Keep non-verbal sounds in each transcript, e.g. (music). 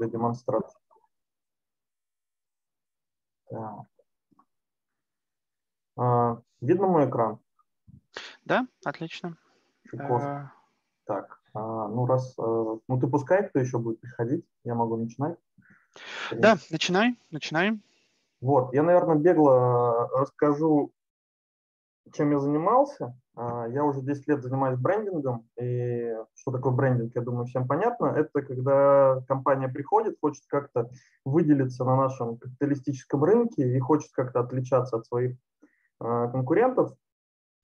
для демонстрации. Так. А, видно мой экран? Да, отлично. А... Так, а, ну раз, а, ну ты пускай, кто еще будет приходить, я могу начинать. Да, начинай, начинаем. Вот, я, наверное, бегло расскажу, чем я занимался. А, я уже 10 лет занимаюсь брендингом, и что такое брендинг, я думаю, всем понятно. Это когда компания приходит, хочет как-то выделиться на нашем капиталистическом рынке и хочет как-то отличаться от своих а, конкурентов.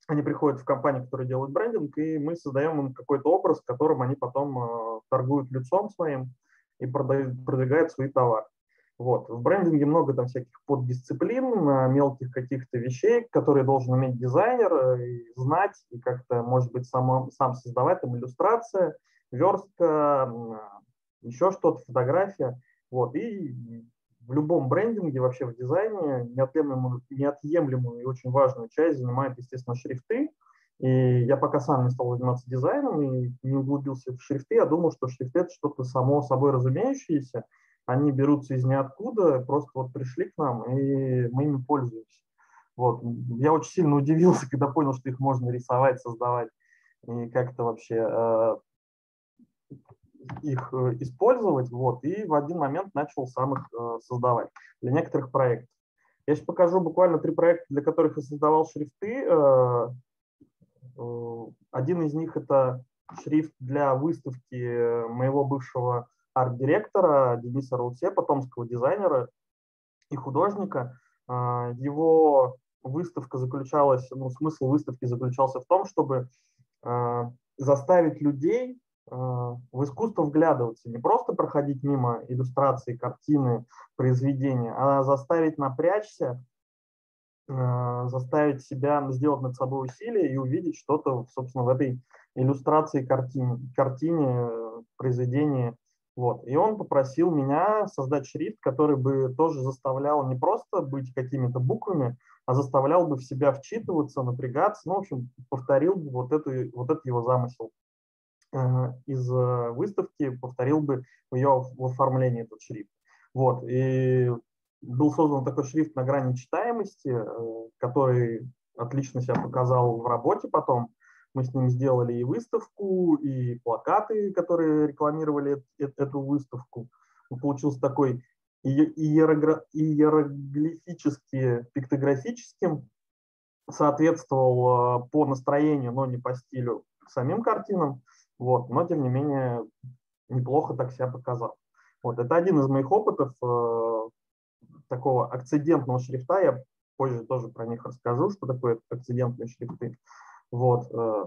Они приходят в компанию, которая делает брендинг, и мы создаем им какой-то образ, которым они потом а, торгуют лицом своим и продвигают свои товары. Вот. В брендинге много там всяких поддисциплин, мелких каких-то вещей, которые должен уметь дизайнер, э, и знать, и как-то, может быть, сам, сам создавать, там, иллюстрация, верстка, еще что-то, фотография. Вот. И в любом брендинге, вообще в дизайне, неотъемлемую, неотъемлемую и очень важную часть занимают, естественно, шрифты. И я пока сам не стал заниматься дизайном и не углубился в шрифты, я думал, что шрифты – это что-то само собой разумеющееся, они берутся из ниоткуда, просто вот пришли к нам, и мы ими пользуемся. Вот. Я очень сильно (laughs) удивился, когда понял, что их можно рисовать, создавать, и как-то вообще э, их э, использовать, вот, и в один момент начал сам их э, создавать для некоторых проектов. Я сейчас покажу буквально три проекта, для которых я создавал шрифты. Э, э, один из них это шрифт для выставки моего бывшего арт-директора Дениса Раусе, потомского дизайнера и художника. А, его выставка заключалась, ну, смысл выставки заключался в том, чтобы а, заставить людей а, в искусство вглядываться, не просто проходить мимо иллюстрации, картины, произведения, а заставить напрячься, заставить себя сделать над собой усилие и увидеть что-то, собственно, в этой иллюстрации, картине, картине произведении вот. И он попросил меня создать шрифт, который бы тоже заставлял не просто быть какими-то буквами, а заставлял бы в себя вчитываться, напрягаться. Ну, в общем, повторил бы вот, эту, вот этот его замысел э, из э, выставки, повторил бы ее в оформлении этот шрифт. Вот. И был создан такой шрифт на грани читаемости, э, который отлично себя показал в работе потом. Мы с ним сделали и выставку, и плакаты, которые рекламировали эту выставку. Получился такой иероглифически пиктографическим, соответствовал э, по настроению, но не по стилю самим картинам, вот, но тем не менее неплохо так себя показал. Вот, это один из моих опытов э, такого акцидентного шрифта, я позже тоже про них расскажу, что такое акцидентные шрифты. Вот, э,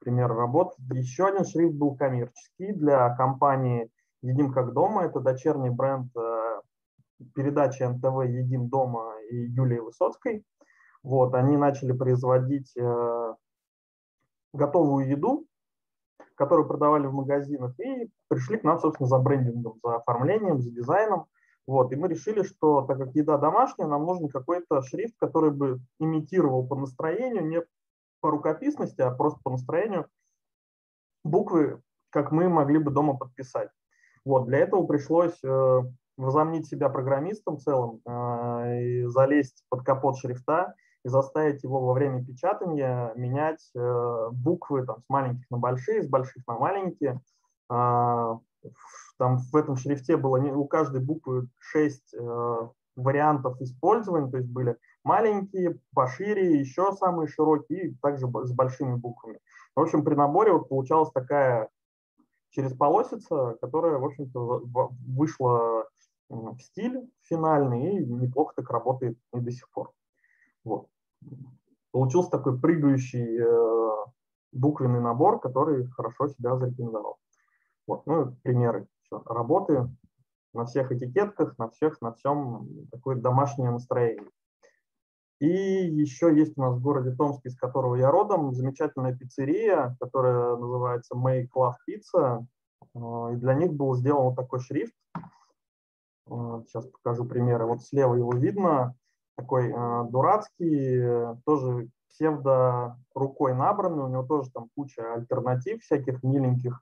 пример работ. Еще один шрифт был коммерческий для компании «Едим как дома». Это дочерний бренд э, передачи НТВ «Едим дома» и Юлии Высоцкой. Вот, они начали производить э, готовую еду, которую продавали в магазинах, и пришли к нам, собственно, за брендингом, за оформлением, за дизайном. Вот, и мы решили, что так как еда домашняя, нам нужен какой-то шрифт, который бы имитировал по настроению, не по рукописности, а просто по настроению буквы, как мы могли бы дома подписать. Вот, для этого пришлось э, возомнить себя программистом целым, э, и залезть под капот шрифта и заставить его во время печатания менять э, буквы там, с маленьких на большие, с больших на маленькие. Э, там в этом шрифте было у каждой буквы 6 э, вариантов использования, то есть были маленькие, пошире, еще самые широкие, и также с большими буквами. В общем, при наборе вот получалась такая через полосица, которая, в общем-то, вышла в стиль финальный и неплохо так работает и до сих пор. Вот. Получился такой прыгающий э, буквенный набор, который хорошо себя зарекомендовал. Вот, ну, примеры все, работы на всех этикетках, на всех, на всем такое домашнее настроение. И еще есть у нас в городе Томск, из которого я родом, замечательная пиццерия, которая называется Make Love Pizza. А, и для них был сделан вот такой шрифт. А, сейчас покажу примеры. Вот слева его видно. Такой а, дурацкий, тоже псевдо рукой набранный. У него тоже там куча альтернатив всяких миленьких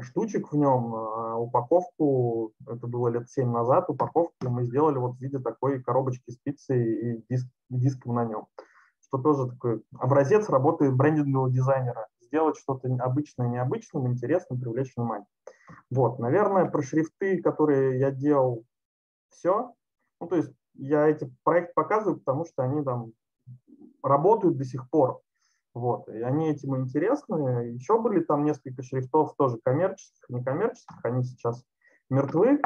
штучек в нем. А упаковку, это было лет 7 назад, упаковку мы сделали вот в виде такой коробочки спицы и диск, диском на нем. Что тоже такой образец работы брендингового дизайнера. Сделать что-то обычное необычным, интересным, привлечь внимание. Вот, наверное, про шрифты, которые я делал, все. Ну, то есть я эти проекты показываю, потому что они там работают до сих пор. Вот, и они этим интересны. Еще были там несколько шрифтов, тоже коммерческих, некоммерческих, они сейчас мертвы,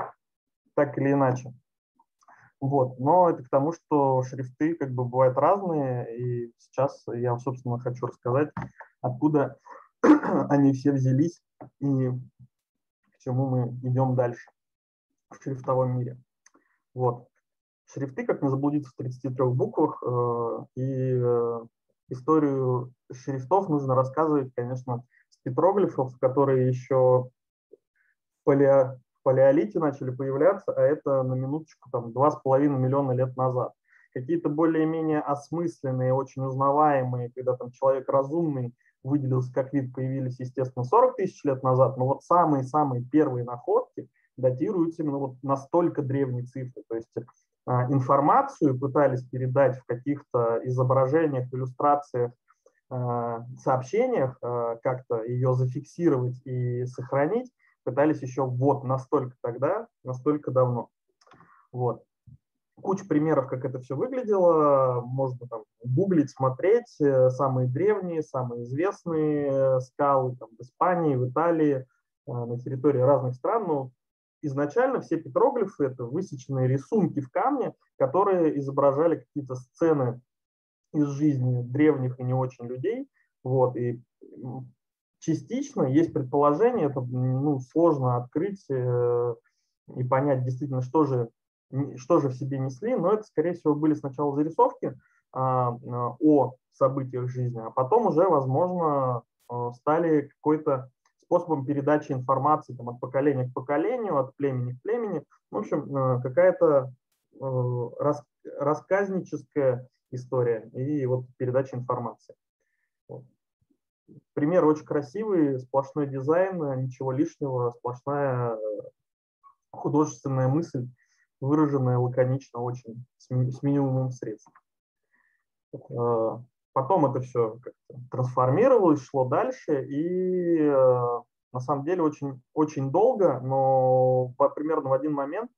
так или иначе. Вот, но это к тому, что шрифты как бы бывают разные, и сейчас я, собственно, хочу рассказать, откуда (clears throat) они все взялись и к чему мы идем дальше в шрифтовом мире. Вот. Шрифты, как не заблудиться в 33 буквах, э, и э, историю шрифтов нужно рассказывать, конечно, с петроглифов, которые еще в, палео, в палеолите начали появляться, а это на минуточку там 2,5 миллиона лет назад. Какие-то более-менее осмысленные, очень узнаваемые, когда там человек разумный выделился как вид, появились, естественно, 40 тысяч лет назад, но вот самые-самые первые находки датируются именно вот настолько древние цифры. То есть информацию пытались передать в каких-то изображениях, иллюстрациях, а, сообщениях, а, как-то ее зафиксировать и сохранить, пытались еще вот настолько тогда, настолько давно. Вот. Куча примеров, как это все выглядело, можно там гуглить, смотреть, э, самые древние, самые известные э, скалы там, в Испании, в Италии, на территории разных стран, но изначально все петроглифы – это высеченные рисунки в камне, которые изображали какие-то сцены из жизни древних и не очень людей. Вот, и частично есть предположение, это ну, сложно открыть э, и понять действительно, что же, что же в себе несли, но это, скорее всего, были сначала зарисовки а, о событиях жизни, а потом уже, возможно, э, стали какой-то способом передачи информации там, от поколения к поколению, от племени к племени. В общем, э, какая-то э, рас, рассказническая история и вот передача информации. Пример очень красивый, сплошной дизайн, ничего лишнего, сплошная э, художественная мысль, выраженная лаконично очень, с минимумом средств. Потом это все трансформировалось, шло дальше, и э, на самом деле очень, очень долго, но примерно в один момент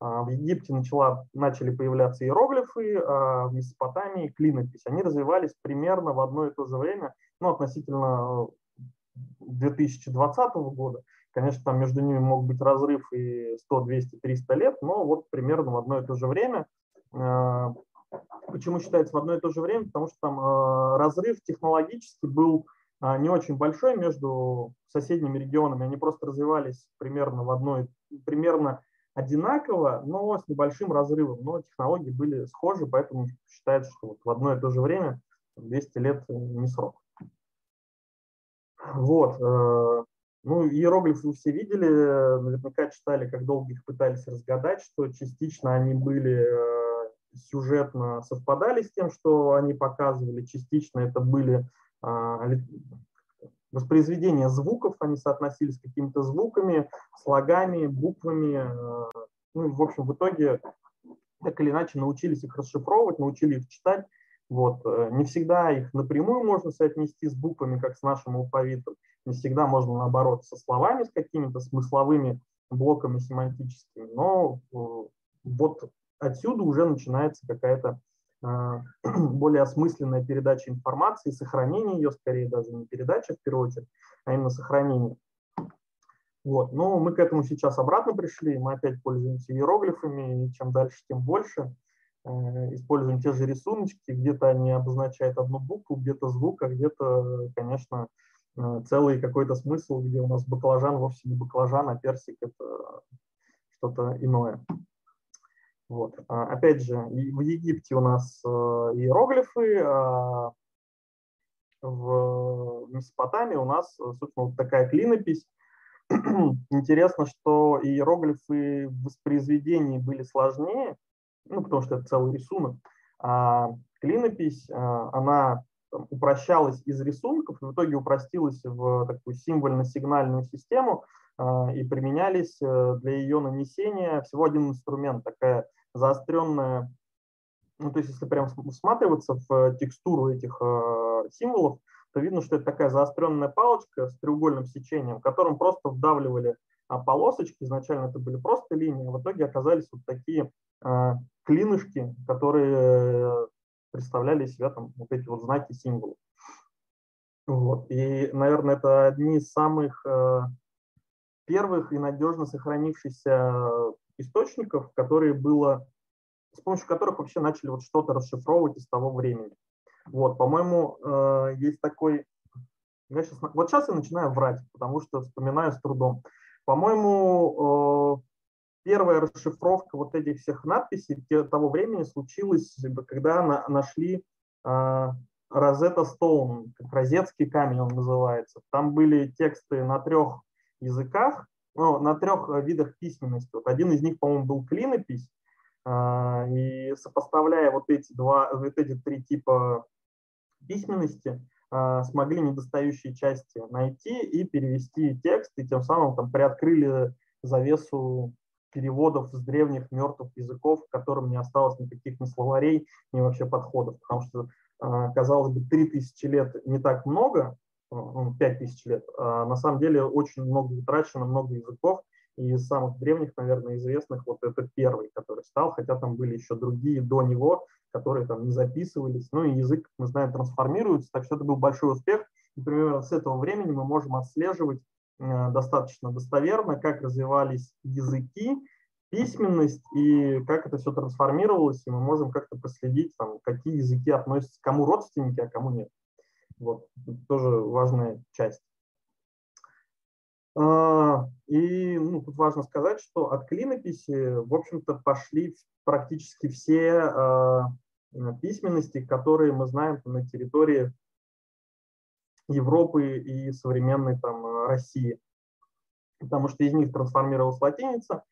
э, в Египте начала, начали появляться иероглифы, а в Месопотамии клинопись. Они развивались примерно в одно и то же время, ну, относительно 2020 года. Конечно, там между ними мог быть разрыв и 100, 200, 300 лет, но вот примерно в одно и то же время э, Почему считается в одно и то же время? Потому что там э, разрыв технологически был э, не очень большой между соседними регионами. Они просто развивались примерно в одной, примерно одинаково, но с небольшим разрывом. Но технологии были схожи, поэтому считается, что вот в одно и то же время 200 лет не срок. Вот. Э, ну, иероглифы вы все видели, наверняка читали, как долго их пытались разгадать, что частично они были сюжетно совпадали с тем, что они показывали. Частично это были а, воспроизведения звуков, они соотносились с какими-то звуками, слогами, буквами. А, ну, в общем, в итоге так или иначе научились их расшифровывать, научили их читать. Вот. Э, не всегда их напрямую можно соотнести с буквами, как с нашим алфавитом. Не всегда можно, наоборот, со словами, с какими-то смысловыми блоками семантическими. Но э, вот отсюда уже начинается какая-то а, (clears throat) более осмысленная передача информации, сохранение ее, скорее даже не передача в первую очередь, а именно сохранение. Вот. Но мы к этому сейчас обратно пришли, мы опять пользуемся иероглифами, и чем дальше, тем больше. Э, используем те же рисуночки, где-то они обозначают одну букву, где-то звук, а где-то, конечно, э, целый какой-то смысл, где у нас баклажан вовсе не баклажан, а персик – это что-то иное. Вот. А, опять же, в Египте у нас э, иероглифы, а в Месопотамии у нас, собственно, вот такая клинопись. (clears throat) Интересно, что иероглифы в воспроизведении были сложнее, ну, потому что это целый рисунок, а клинопись, а, она там, упрощалось из рисунков, и в итоге упростилось в такую символьно-сигнальную систему, э, и применялись э, для ее нанесения всего один инструмент, такая заостренная, ну, то есть если прям всматриваться в текстуру этих э, символов, то видно, что это такая заостренная палочка с треугольным сечением, которым просто вдавливали а, полосочки. Изначально это были просто линии, а в итоге оказались вот такие э, клинышки, которые представляли себя там вот эти вот знаки, символы. Вот. И, наверное, это одни из самых э, первых и надежно сохранившихся источников, которые было, с помощью которых вообще начали вот что-то расшифровывать из того времени. Вот, по-моему, э, есть такой... Я сейчас, вот сейчас я начинаю врать, потому что вспоминаю с трудом. По-моему, э, первая расшифровка вот этих всех надписей того времени случилась, когда нашли Розетта Стоун, как розетский камень он называется. Там были тексты на трех языках, ну, на трех видах письменности. Вот один из них, по-моему, был клинопись, а, и сопоставляя вот эти два, вот эти три типа письменности, а, смогли недостающие части найти и перевести текст, и тем самым там приоткрыли завесу переводов с древних мертвых языков, которым не осталось никаких ни словарей, ни вообще подходов. Потому что, а, казалось бы, 3000 лет не так много, 5000 ну, лет, а на самом деле очень много утрачено, много языков, и из самых древних, наверное, известных, вот это первый, который стал, хотя там были еще другие до него, которые там не записывались. Ну и язык, мы знаем, трансформируется, так что это был большой успех. И примерно с этого времени мы можем отслеживать Э, достаточно достоверно, как развивались языки, письменность и как это все трансформировалось, и мы можем как-то проследить, там, какие языки относятся, кому родственники, а кому нет. Вот, тоже важная часть. А, и ну, тут важно сказать, что от клинописи, в общем-то, пошли практически все а, письменности, которые мы знаем на территории Европы и современной там, э, России. Потому что из них трансформировалась латиница.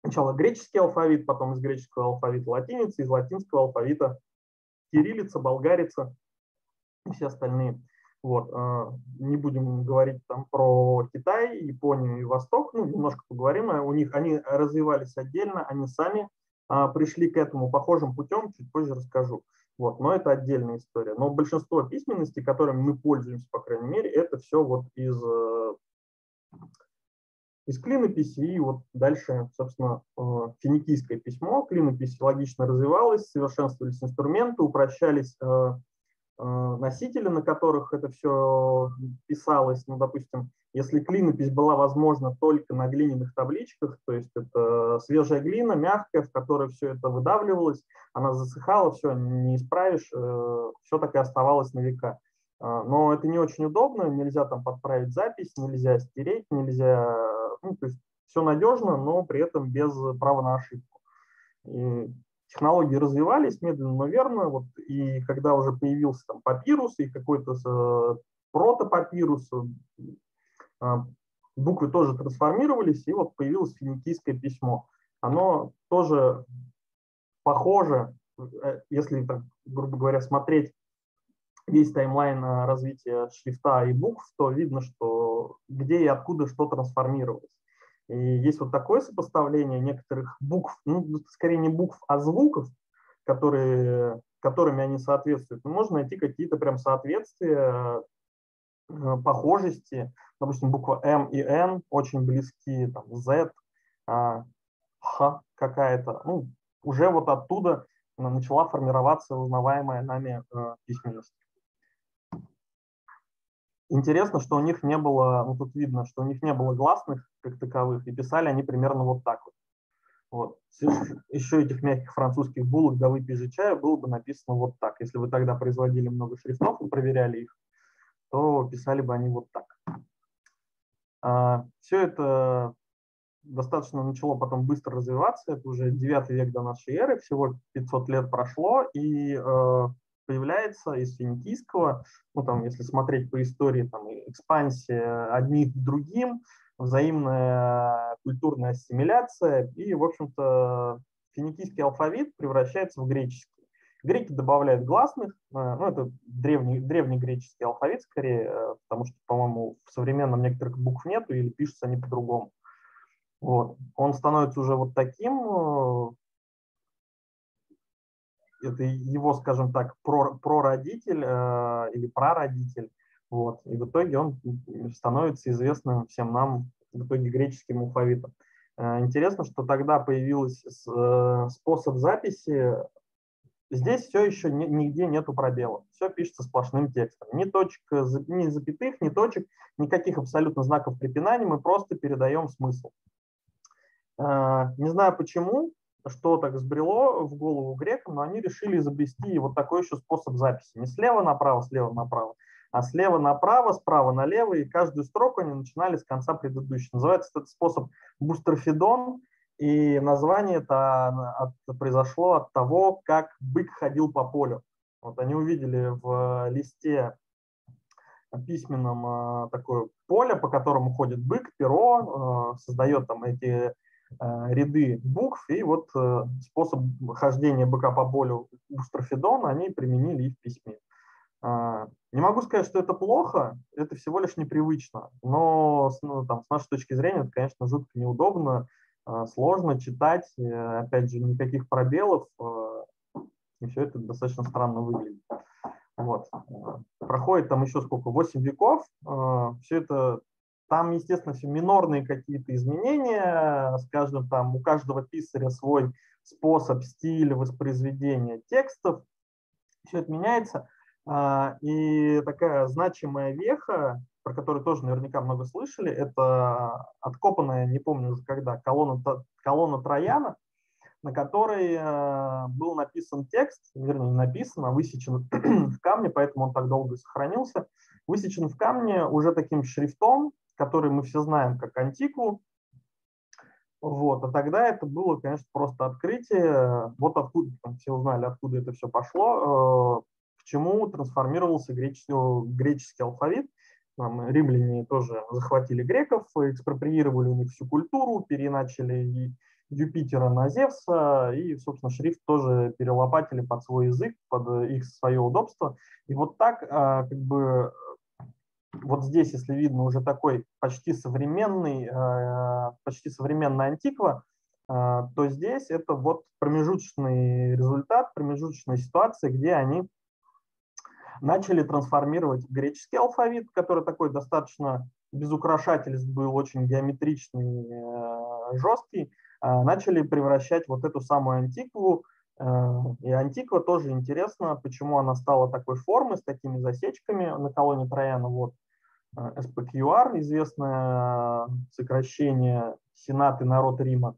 Сначала греческий алфавит, потом из греческого алфавита латиница, из латинского алфавита кириллица, болгарица все остальные. Вот. Э, не будем говорить там про Китай, Японию и Восток, ну, немножко поговорим. У них они развивались отдельно, они сами а, пришли к этому похожим путем, чуть позже расскажу. Вот, но это отдельная история. Но большинство письменности, которыми мы пользуемся, по крайней мере, это все вот из, из клинописи. И вот дальше, собственно, финикийское письмо. Клинопись логично развивалась, совершенствовались инструменты, упрощались носители, на которых это все писалось. Ну, допустим, если клинопись была возможна только на глиняных табличках, то есть это свежая глина, мягкая, в которой все это выдавливалось, она засыхала, все, не исправишь, э, все так и оставалось на века. А, но это не очень удобно, нельзя там подправить запись, нельзя стереть, нельзя, ну, то есть все надежно, но при этом без права на ошибку. И технологии развивались медленно, но верно, вот, и когда уже появился там папирус и какой-то э, протопапирус, а, буквы тоже трансформировались, и вот появилось финикийское письмо. Оно тоже похоже, э, если, так, грубо говоря, смотреть весь таймлайн э, развития шрифта и букв, то видно, что где и откуда что трансформировалось. И есть вот такое сопоставление некоторых букв, ну, скорее не букв, а звуков, которые, которыми они соответствуют. Но можно найти какие-то прям соответствия Э, похожести. Допустим, буква М и Н очень близки, там, Z, а, Х какая-то. Ну, уже вот оттуда начала формироваться узнаваемая нами э, письменность. Интересно, что у них не было, ну тут видно, что у них не было гласных как таковых, и писали они примерно вот так вот. Вот. Еще этих мягких французских булок да выпей же чая было бы написано вот так. Если вы тогда производили много шрифтов и проверяли их, то писали бы они вот так. А, Все это достаточно начало потом быстро развиваться, это уже 9 век до нашей эры, всего 500 лет прошло, и э, появляется из финикийского, ну там, если смотреть по истории, там, экспансия одних к другим, взаимная культурная ассимиляция, и, в общем-то, финикийский алфавит превращается в греческий. Греки добавляют гласных, э, ну, это древний, древний греческий алфавит скорее, э, потому что, по-моему, в современном некоторых букв нету или пишутся они по-другому. Вот. Он становится уже вот таким, э, это его, скажем так, прородитель э, или прародитель, вот, и в итоге он становится известным всем нам в итоге греческим алфавитом. Э, интересно, что тогда появился э, способ записи. Здесь все еще нигде нету пробелов. Все пишется сплошным текстом. Ни точек, ни запятых, ни точек, никаких абсолютно знаков препинания. Мы просто передаем смысл. Не знаю почему, что так сбрело в голову грекам, но они решили изобрести вот такой еще способ записи. Не слева направо, слева направо, а слева направо, справа налево, и каждую строку они начинали с конца предыдущей. Называется этот способ бустерфидон, и название это от, произошло от того, как бык ходил по полю. Вот они увидели в листе письменном а, такое поле, по которому ходит бык, перо, а, создает там эти а, ряды букв, и вот способ хождения быка по полю бустрофидон они применили и в письме. Не могу сказать, что это плохо, это всего лишь непривычно, но ну, там, с нашей точки зрения это, конечно, жутко неудобно, а, сложно читать, э, опять же, никаких пробелов, э, и все это достаточно странно выглядит. Вот. Проходит там еще сколько, 8 веков, э, все это, там, естественно, все минорные какие-то изменения, с каждым там, у каждого писаря свой способ, стиль воспроизведения текстов, все это меняется – а, и такая значимая веха, про которую тоже наверняка много слышали, это откопанная, не помню уже когда, колонна, колонна Трояна, на которой э, был написан текст, вернее, не написан, а высечен (clears throat) в камне, поэтому он так долго сохранился. Высечен в камне уже таким шрифтом, который мы все знаем как антику. Вот, а тогда это было, конечно, просто открытие. Вот откуда, там все узнали, откуда это все пошло. Э, к чему трансформировался греческий, греческий алфавит. Там, римляне тоже захватили греков, экспроприировали у них всю культуру, переначали Юпитера на Зевса, и, собственно, шрифт тоже перелопатили под свой язык, под их свое удобство. И вот так, а, как бы, вот здесь, если видно, уже такой почти современный, а, почти современная антиква, а, то здесь это вот промежуточный результат, промежуточная ситуация, где они начали трансформировать греческий алфавит, который такой достаточно без украшательств был, очень геометричный, э, жесткий, начали превращать вот эту самую антикву. Э, и антиква тоже интересно, почему она стала такой формы с такими засечками на колонии Трояна. Вот SPQR, э, известное сокращение Сенат и народ Рима,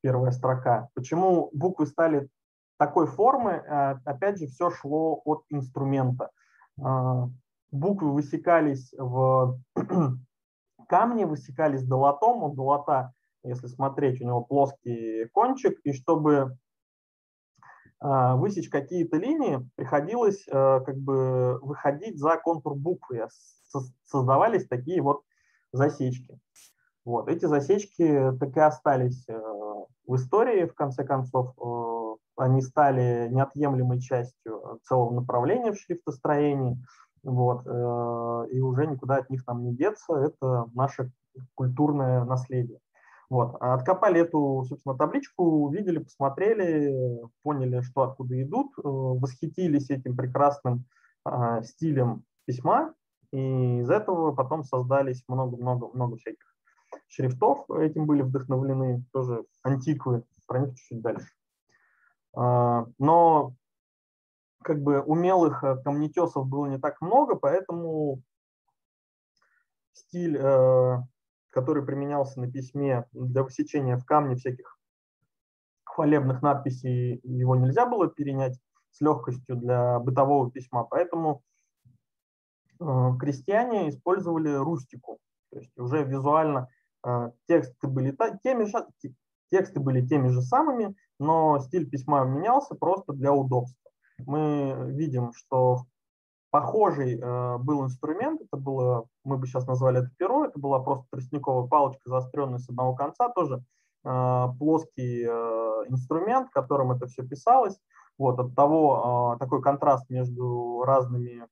первая строка. Почему буквы стали такой формы, э, опять же, все шло от инструмента. Буквы высекались в (clears throat) камне, высекались долотом. У долота, если смотреть, у него плоский кончик, и чтобы высечь какие-то линии, приходилось э, как бы выходить за контур буквы. Создавались такие вот засечки. Вот. Эти засечки так и остались э, в истории, в конце концов они стали неотъемлемой частью целого направления в шрифтостроении, вот, э, и уже никуда от них нам не деться, это наше культурное наследие. Вот. Откопали эту, собственно, табличку, увидели, посмотрели, поняли, что откуда идут, э, восхитились этим прекрасным э, стилем письма, и из этого потом создались много-много-много всяких шрифтов, этим были вдохновлены, тоже антиквы, про них чуть-чуть дальше. А, но как бы умелых э, камнетесов было не так много, поэтому стиль, э, который применялся на письме для высечения в камне всяких хвалебных надписей, его нельзя было перенять с легкостью для бытового письма, поэтому крестьяне использовали рустику, то есть уже визуально тексты были теми же, тексты были теми же самыми, но стиль письма менялся просто для удобства. Мы видим, что похожий э, был инструмент, это было, мы бы сейчас назвали это перо, это была просто тростниковая палочка, заостренная с одного конца, тоже плоский инструмент, которым это все писалось. Вот, от того такой контраст между разными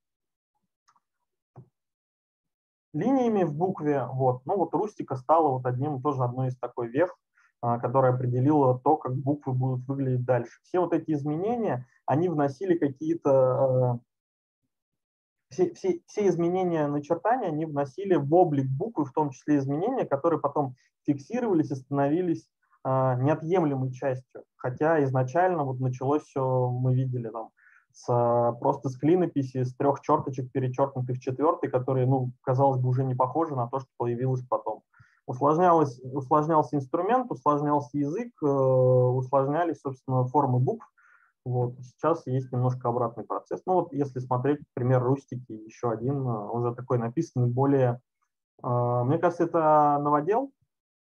линиями в букве. Вот. Ну вот рустика стала вот одним, тоже одной из такой вех, которая определила то, как буквы будут выглядеть дальше. Все вот эти изменения, они вносили какие-то все, все, все изменения начертания они вносили в облик буквы, в том числе изменения, которые потом фиксировались и становились э, неотъемлемой частью. Хотя изначально вот началось все, мы видели там, с, просто с клинописи, с трех черточек, перечеркнутых четвертой, которые, ну, казалось бы, уже не похожи на то, что появилось потом. Усложнялось, усложнялся инструмент, усложнялся язык, э, усложнялись, собственно, формы букв, вот. Сейчас есть немножко обратный процесс. Ну вот если смотреть пример Рустики, еще один, а, уже такой написанный, более, а, мне кажется, это новодел,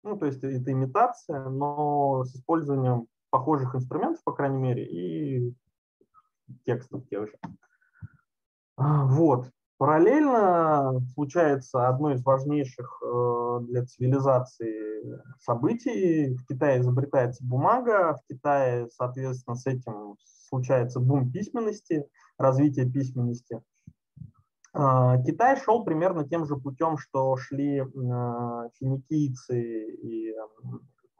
ну то есть это имитация, но с использованием похожих инструментов, по крайней мере, и текстов тех же. А, вот. Параллельно случается одно из важнейших э, для цивилизации событий. В Китае изобретается бумага, в Китае, соответственно, с этим случается бум письменности, развитие письменности. А, Китай шел примерно тем же путем, что шли э, финикийцы и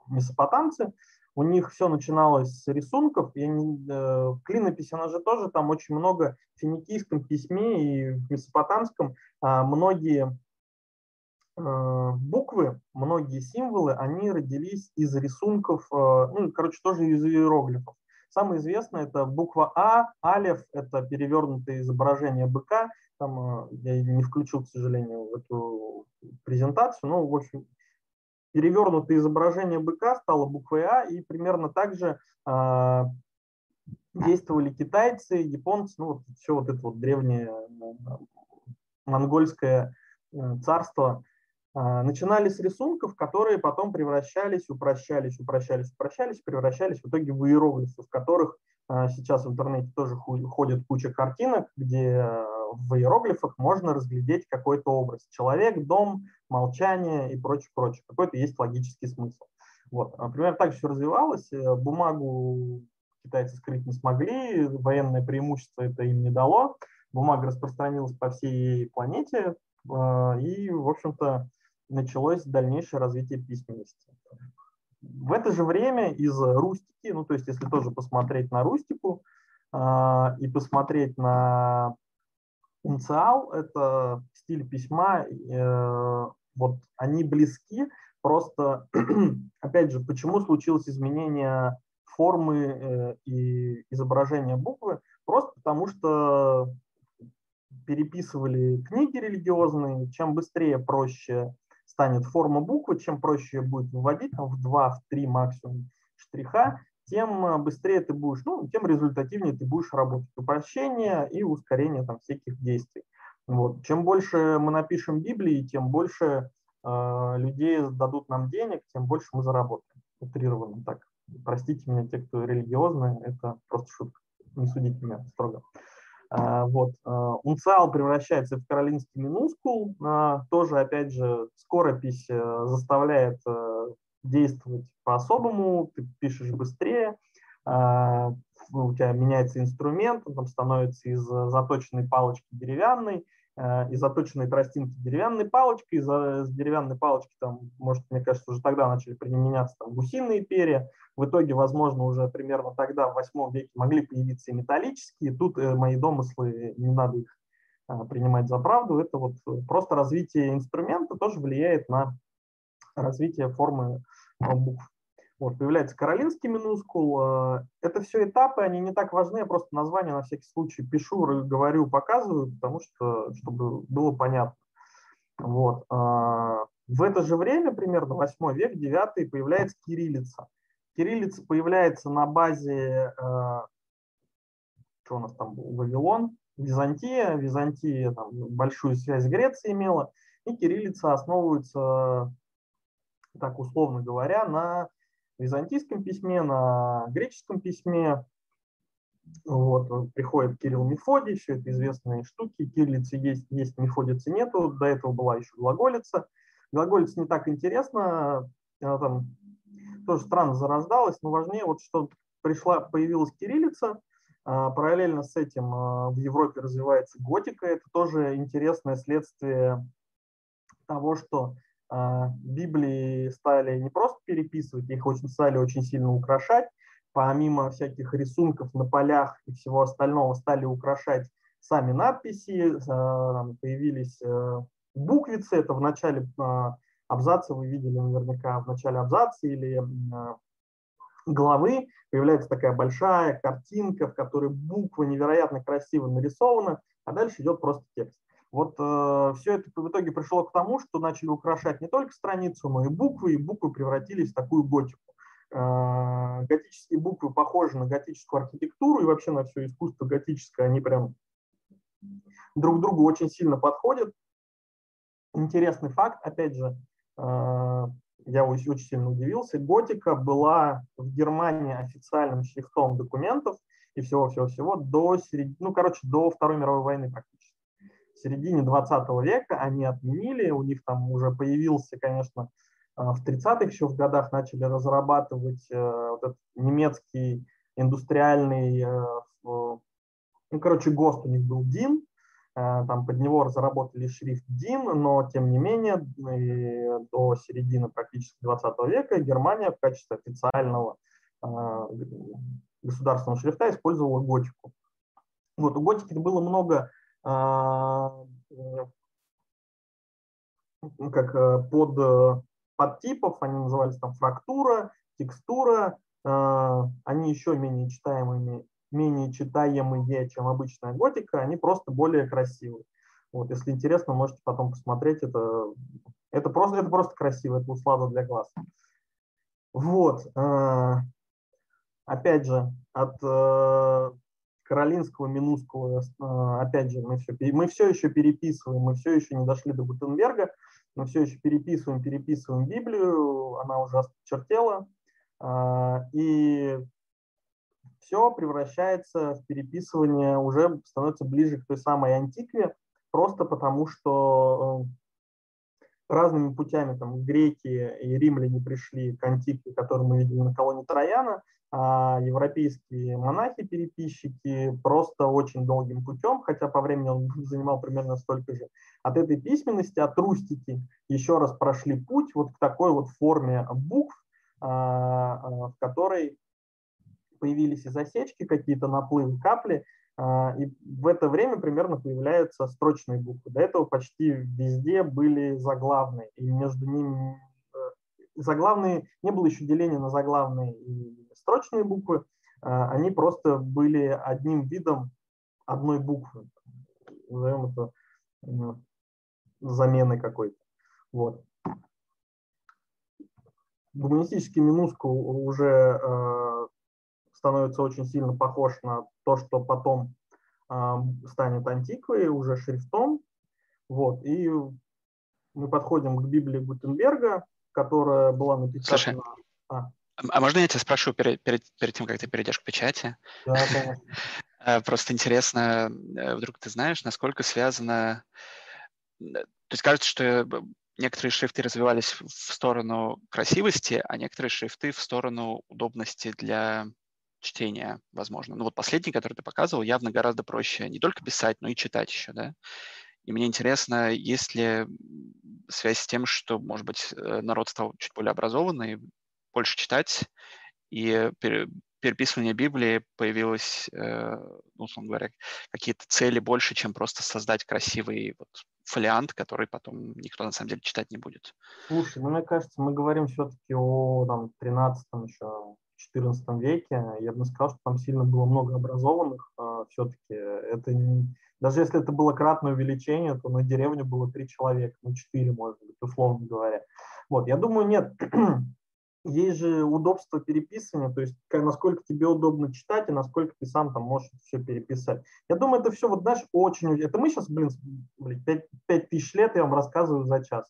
месопотамцы у них все начиналось с рисунков. Я не, э, клинопись, она же тоже там очень много в финикийском письме и в месопотамском э, многие э, буквы, многие символы, они родились из рисунков, э, ну, короче, тоже из иероглифов. Самое известное это буква А, алев, это перевернутое изображение быка. Там э, я не включил, к сожалению, в эту презентацию, но, в общем, перевернутое изображение быка стало буквой А, и примерно так же э, действовали китайцы, японцы, ну, вот все вот это вот древнее э, монгольское э, царство. Э, начинали с рисунков, которые потом превращались, упрощались, упрощались, упрощались, превращались в итоге в иероглифы, в которых э, сейчас в интернете тоже ходит куча картинок, где в иероглифах можно разглядеть какой-то образ. Человек, дом, молчание и прочее, прочее. Какой-то есть логический смысл. Вот. Например, так все развивалось. Э, бумагу китайцы скрыть не смогли, военное преимущество это им не дало. Бумага распространилась по всей планете, э, и, в общем-то, началось дальнейшее развитие письменности. В это же время из рустики, ну то есть если тоже посмотреть на рустику э, и посмотреть на Инициал – это стиль письма, э, вот они близки, просто, (clears throat) опять же, почему случилось изменение формы э, и изображения буквы? Просто потому что переписывали книги религиозные, чем быстрее, проще станет форма буквы, чем проще ее будет выводить, там, в 2, в 3 максимум штриха, тем э, быстрее ты будешь, ну, тем результативнее ты будешь работать. Упрощение и ускорение там всяких действий. Вот. Чем больше мы напишем Библии, тем больше э, людей дадут нам денег, тем больше мы заработаем. Утрированно так. Простите меня, те, кто религиозные, это просто шутка. Не судите меня строго. Uh, вот. Uh, унциал превращается в каролинский минускул. Тоже, опять же, скоропись заставляет действовать по-особому, ты пишешь быстрее, а, у тебя меняется инструмент, он там становится из заточенной палочки деревянной, а, из заточенной тростинки деревянной палочкой, из, из деревянной палочки там, может, мне кажется, уже тогда начали применяться там гусиные перья, в итоге, возможно, уже примерно тогда, в восьмом веке, могли появиться и металлические, тут э, мои домыслы, не надо их а, принимать за правду, это вот просто развитие инструмента тоже влияет на развитие формы букв. Вот, появляется каролинский минускул. Э, это все этапы, они не так важны, я просто название на всякий случай пишу, говорю, показываю, потому что, чтобы было понятно. Вот. Э, в это же время, примерно 8 век, 9 появляется кириллица. Кириллица появляется на базе, что у нас там был, Вавилон, Византия. Византия там, большую связь с Грецией имела, и кириллица основывается так условно говоря, на византийском письме, на греческом письме. Вот, приходит Кирилл Мефодий, все это известные штуки. Кириллицы есть, есть, Мефодицы нету. До этого была еще глаголица. Глаголица не так интересна. Она там тоже странно зарождалось, но важнее вот, что пришла, появилась кириллица, а, параллельно с этим а, в Европе развивается готика. Это тоже интересное следствие того, что Библии стали не просто переписывать, их очень стали очень сильно украшать. Помимо всяких рисунков на полях и всего остального стали украшать сами надписи, появились буквицы. Это в начале абзаца вы видели наверняка в начале абзаца или главы появляется такая большая картинка, в которой буква невероятно красиво нарисована, а дальше идет просто текст. Вот э, все это в итоге пришло к тому, что начали украшать не только страницу, но и буквы, и буквы превратились в такую готику. Э, готические буквы похожи на готическую архитектуру и вообще на все искусство готическое, они прям друг другу очень сильно подходят. Интересный факт, опять же, э, я очень сильно удивился, готика была в Германии официальным шрифтом документов и всего-всего-всего до середины, ну, короче, до Второй мировой войны практически. Середине 20 века они отменили, у них там уже появился, конечно, а, в 30-х еще в годах начали разрабатывать э, вот этот немецкий индустриальный, э, ну, короче, ГОСТ у них был ДИН, Э, там под него разработали шрифт DIN, но тем не менее до середины практически 20 века Германия в качестве официального э, государственного шрифта использовала готику. Вот, у готики было много э, как под подтипов, они назывались там фрактура, текстура, они еще менее читаемыми менее читаемые, чем обычная готика, они просто более красивые. Вот, если интересно, можете потом посмотреть. Это, это, просто, это просто красиво, это услада для глаз. Вот. Э, опять же, от э, Каролинского, Минуского, э, опять же, мы все, мы все еще переписываем, мы все еще не дошли до Гутенберга, мы все еще переписываем, переписываем Библию, она уже осточертела. И все превращается в переписывание, уже становится ближе к той самой антикве, просто потому что э, разными путями там греки и римляне пришли к антикве, которую мы видели на колонии Трояна, а европейские монахи-переписчики просто очень долгим путем, хотя по времени он (laughs) занимал примерно столько же, от этой письменности, от рустики еще раз прошли путь вот к такой вот форме букв, а, а, в которой появились и засечки, какие-то наплывы, капли, и в это время примерно появляются строчные буквы. До этого почти везде были заглавные, и между ними э, заглавные, не было еще деления на заглавные и строчные буквы, а, они просто были одним видом одной буквы, назовем это заменой какой-то. Вот. Гуманистический минускул уже э, становится очень сильно похож на то, что потом э, станет антиквой, уже шрифтом. Вот. И мы подходим к Библии Гутенберга, которая была написана... Слушай, а. а можно я тебя спрошу перед, перед, перед тем, как ты перейдешь к печати? Да, конечно. Э, (laughs) просто интересно, э, вдруг ты знаешь, насколько связано... Э, то есть кажется, что некоторые шрифты развивались в сторону красивости, а некоторые шрифты в сторону удобности для чтения, возможно. Ну вот последний, который ты показывал, явно гораздо проще не только писать, но и читать еще, да? И мне интересно, есть ли связь с тем, что, может быть, э, народ стал чуть более образованный, больше читать, и переписывание Библии появилось, э, ну, условно говоря, какие-то цели больше, чем просто создать красивый вот фолиант, который потом никто на самом деле читать не будет. Слушай, ну, мне кажется, мы говорим все-таки о там, 13 еще XIV веке, я бы сказал, что там сильно было много образованных. А, Все-таки это не... даже если это было кратное увеличение, то на деревню было три человека, ну четыре, может быть, условно говоря. Вот, я думаю, нет. (clears throat) Есть же удобство переписывания, то есть насколько тебе удобно читать и насколько ты сам там можешь все переписать. Я думаю, это все, вот знаешь, очень... Это мы сейчас, блин, блин 5, 5 тысяч лет я вам рассказываю за час.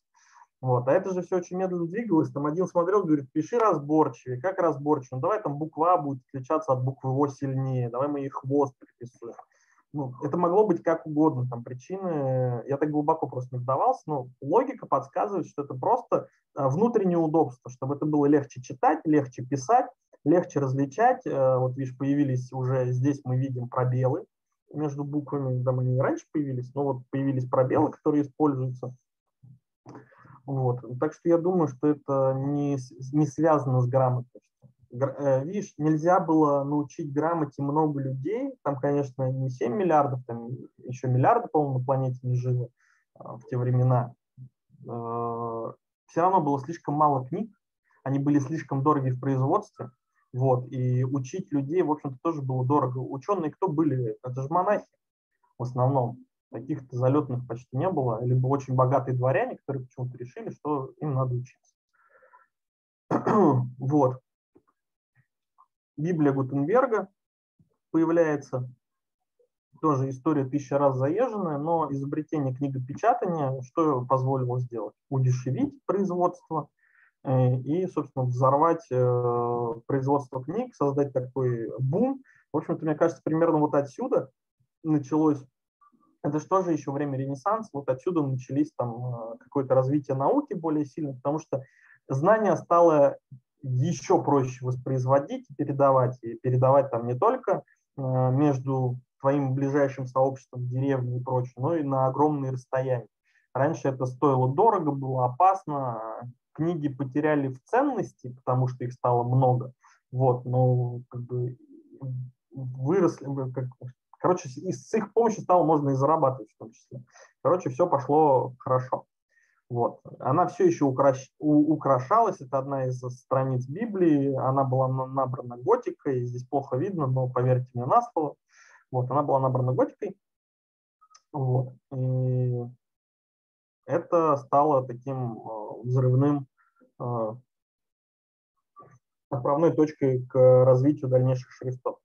Вот. А это же все очень медленно двигалось. Там один смотрел, говорит, пиши разборчивее. Как разборчиво? Ну, давай там буква будет отличаться от буквы О сильнее. Давай мы их хвост приписываем. ну, это могло быть как угодно, там причины, я так глубоко просто не вдавался, но логика подсказывает, что это просто а, внутреннее удобство, чтобы это было легче читать, легче писать, легче различать. Э, вот видишь, появились уже, здесь мы видим пробелы между буквами, там они и раньше появились, но вот появились пробелы, которые используются. Вот. Так что я думаю, что это не, не связано с грамотностью. Э, видишь, нельзя было научить грамоте много людей, там, конечно, не 7 миллиардов, там еще миллиарды, по-моему, на планете не жило а, в те времена. Э, Все равно было слишком мало книг, они были слишком дороги в производстве, вот, и учить людей, в общем-то, тоже было дорого. Ученые кто были? Это же монахи в основном. Таких-то залетных почти не было, либо очень богатые дворяне, которые почему-то решили, что им надо учиться. (clears throat) вот. Библия Гутенберга появляется. Тоже история тысяча раз заезженная, но изобретение книгопечатания что позволило сделать? Удешевить производство э, и, собственно, взорвать э, производство книг, создать такой бум. В общем-то, мне кажется, примерно вот отсюда началось это же тоже еще время Ренессанса, вот отсюда начались там э, какое-то развитие науки более сильно, потому что знание стало еще проще воспроизводить и передавать. И передавать там не только э, между твоим ближайшим сообществом, деревней и прочее, но и на огромные расстояния. Раньше это стоило дорого, было опасно, книги потеряли в ценности, потому что их стало много. Вот, но как бы выросли, как, короче, с их помощью стало можно и зарабатывать в том числе. Короче, все пошло хорошо. Вот. Она все еще украш... украшалась, это одна из страниц Библии, она была набрана готикой, здесь плохо видно, но поверьте мне на слово. Вот, она была набрана готикой. Вот. И это стало таким э, взрывным э, отправной точкой к развитию дальнейших шрифтов.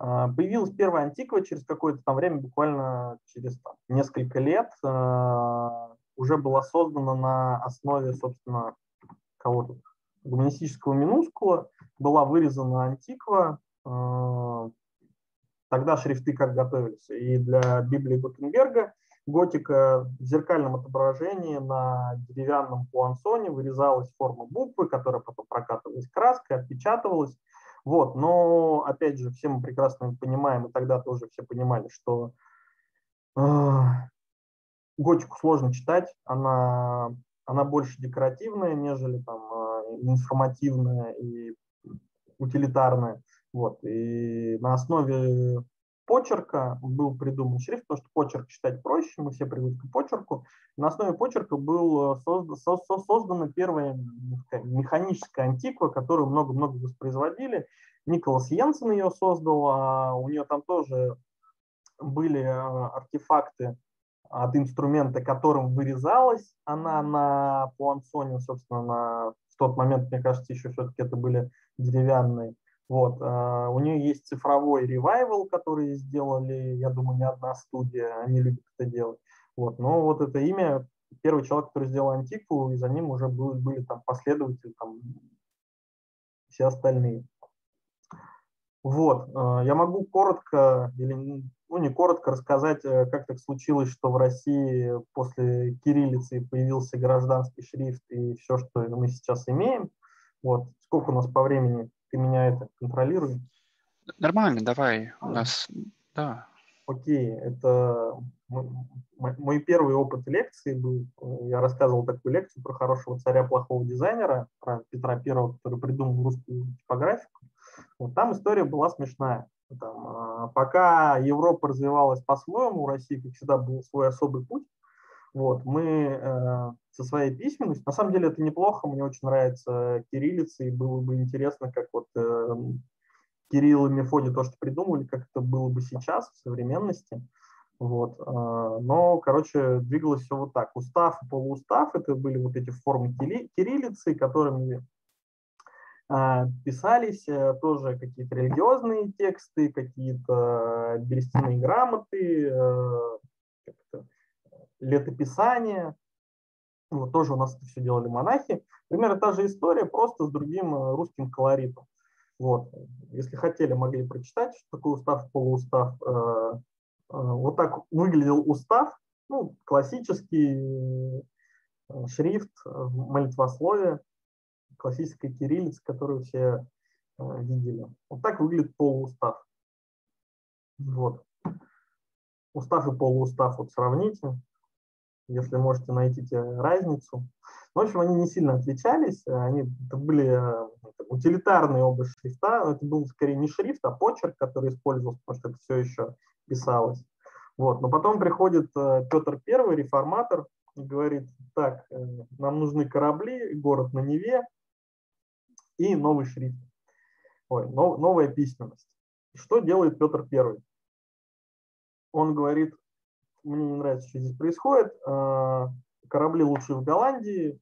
Э, появилась первая антиква через какое-то там время, буквально через там, несколько лет уже была создана на основе, собственно, кого то гуманистического минускула, была вырезана антиква, э, тогда шрифты как готовились. И для Библии Гутенберга готика в зеркальном отображении на деревянном пуансоне вырезалась форма буквы, которая потом прокатывалась краской, отпечатывалась. Вот, но опять же, все мы прекрасно понимаем, и тогда тоже все понимали, что э, готику сложно читать, она, она больше декоративная, нежели там а, информативная и утилитарная. Вот. И на основе почерка был придуман шрифт, потому что почерк читать проще, мы все привыкли к почерку. На основе почерка был создан, создана первая механическая антиква, которую много-много воспроизводили. Николас Йенсен ее создал, а у нее там тоже были а, артефакты от инструмента, которым вырезалась она на Пуансоне, собственно, на, в тот момент, мне кажется, еще все-таки это были деревянные. Вот. Uh, у нее есть цифровой ревайвал, который сделали, я думаю, не одна студия, они любят это делать. Вот. Но вот это имя, первый человек, который сделал антику, и за ним уже были, были там последователи, там, все остальные. Вот, uh, я могу коротко или ну, не коротко рассказать, э, как так случилось, что в России после кириллицы появился гражданский шрифт и все, что мы сейчас имеем. Вот. Сколько у нас по времени? Ты меня это контролируй. Нормально, давай. У нас, да. Окей, это мой первый опыт лекции был. Я рассказывал такую лекцию про хорошего царя плохого дизайнера, про Петра Первого, который придумал русскую типографику. Вот там история была смешная. Там, а, пока Европа развивалась по-своему, у России, как всегда, был свой особый путь. Вот, мы э, со своей письменностью, на самом деле это неплохо, мне очень нравится кириллица, и было бы интересно, как вот э, Кирилл и Мефодий то, что придумали, как это было бы сейчас, в современности. Вот. Э, но, короче, двигалось все вот так. Устав и полуустав – это были вот эти формы кириллицы, которыми а, писались э, тоже какие-то религиозные тексты, какие-то берестяные грамоты, э, летописания. Вот тоже у нас это все делали монахи. Примерно та же история, просто с другим э, русским колоритом. Вот. Если хотели, могли прочитать, что такое устав, полуустав. Вот так выглядел устав, ну, классический шрифт молитвословие, классическая кириллица, которую все видели. Вот так выглядит полуустав. Вот. Устав и полуустав вот сравните, если можете найти разницу. В общем, они не сильно отличались, они это были э, утилитарные оба шрифта, это был скорее не шрифт, а почерк, который использовался, потому что это все еще писалось. Вот. Но потом приходит э, Петр I, реформатор, и говорит, так, э, нам нужны корабли, город на Неве и новый шрифт, Ой, нов, новая письменность. Что делает Петр I? Он говорит, мне не нравится, что здесь происходит, корабли лучше в Голландии,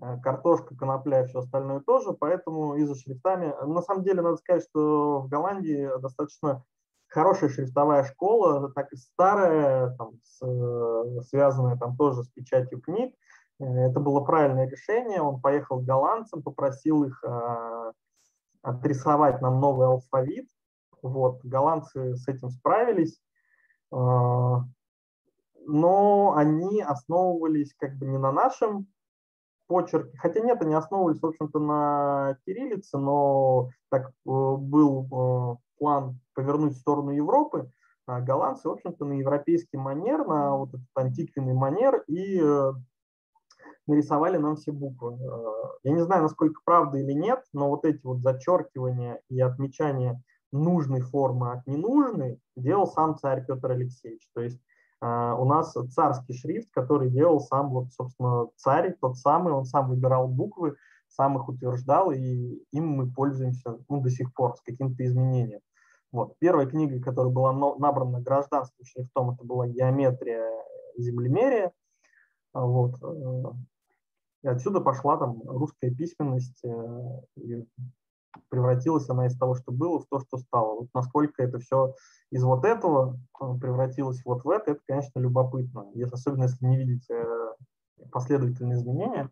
Э, картошка, конопля и все остальное тоже, поэтому и за шрифтами. На самом деле, надо сказать, что в Голландии достаточно хорошая шрифтовая школа, так и старая, там, с, связанная там тоже с печатью книг. Э, это было правильное решение. Он поехал к голландцам, попросил их а, отрисовать нам новый алфавит. Вот, голландцы с этим справились, а, но они основывались как бы не на нашем почерки, хотя нет, они основывались, в общем-то, на кириллице, но так э, был э, план повернуть в сторону Европы, а голландцы, в общем-то, на европейский манер, на вот этот антиквенный манер и э, нарисовали нам все буквы. Я не знаю, насколько правда или нет, но вот эти вот зачеркивания и отмечания нужной формы от ненужной делал сам царь Петр Алексеевич. То есть у нас царский шрифт, который делал сам, вот, собственно, царь, тот самый, он сам выбирал буквы, сам их утверждал, и им мы пользуемся ну, до сих пор с каким-то изменением. Вот. Первая книга, которая была набрана гражданским шрифтом, это была «Геометрия землемерия». А, вот. Э, и отсюда пошла там русская письменность, э, превратилась она из того, что было, в то, что стало. Вот насколько это все из вот этого э, превратилось вот в это, это, конечно, любопытно, если, особенно если не видите э, последовательные изменения.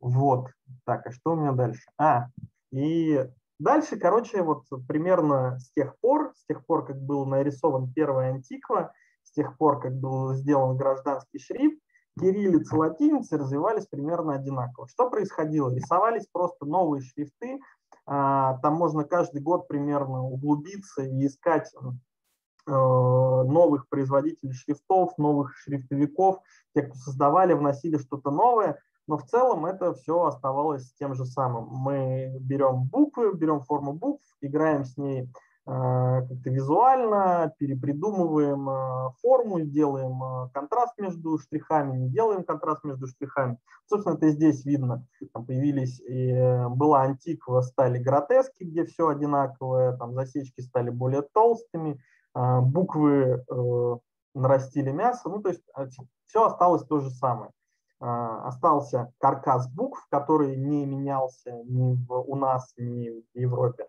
Вот. Так, а что у меня дальше? А, и дальше, короче, вот примерно с тех пор, с тех пор, как был нарисован первый антиква, с тех пор, как был сделан гражданский шрифт, кириллица, латиница развивались примерно одинаково. Что происходило? Рисовались просто новые шрифты, там можно каждый год примерно углубиться и искать э, новых производителей шрифтов, новых шрифтовиков, те, кто создавали, вносили что-то новое, но в целом это все оставалось тем же самым. Мы берем буквы, берем форму букв, играем с ней как-то визуально, перепридумываем э, форму, делаем э, контраст между штрихами, не делаем контраст между штрихами. Собственно, это здесь видно. Там появились, и была антиква, стали гротески, где все одинаковое, там засечки стали более толстыми, буквы нарастили мясо, ну то есть все осталось то же самое. Остался каркас букв, который не менялся ни у нас, ни в Европе.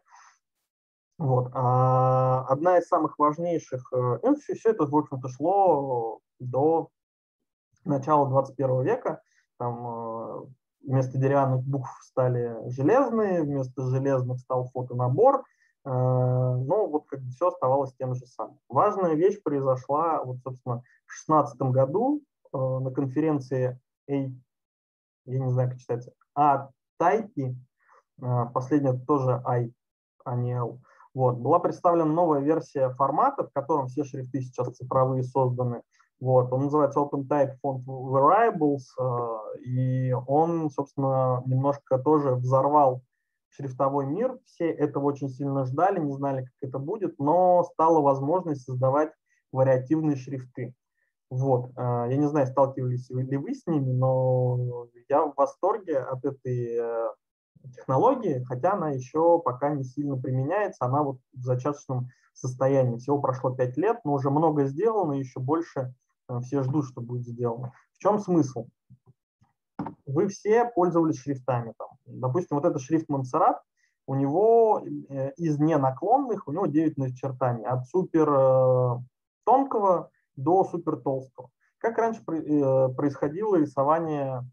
Вот. А одна из самых важнейших, э, ну, все, все это, в общем-то, шло до начала 21 века. Там э, вместо деревянных букв стали железные, вместо железных стал фотонабор, э, но вот как бы все оставалось тем же самым. Важная вещь произошла, вот, собственно, в 16 году на конференции A, я не знаю, как читается, А Тайпи, последняя тоже I, а не L, вот. Была представлена новая версия формата, в котором все шрифты сейчас цифровые созданы. Вот. Он называется OpenType Font Variables, э, и он, собственно, немножко тоже взорвал шрифтовой мир. Все этого очень сильно ждали, не знали, как это будет, но стала возможность создавать вариативные шрифты. Вот. Э, я не знаю, сталкивались ли вы с ними, но я в восторге от этой э, технологии, хотя она еще пока не сильно применяется, она вот в зачаточном состоянии. Всего прошло 5 лет, но уже много сделано, еще больше э, все ждут, что будет сделано. В чем смысл? Вы все пользовались шрифтами. Там. Допустим, вот этот шрифт Монсеррат, у него э, из ненаклонных, у него 9 начертаний, от супер э, тонкого до супер толстого. Как раньше происходило рисование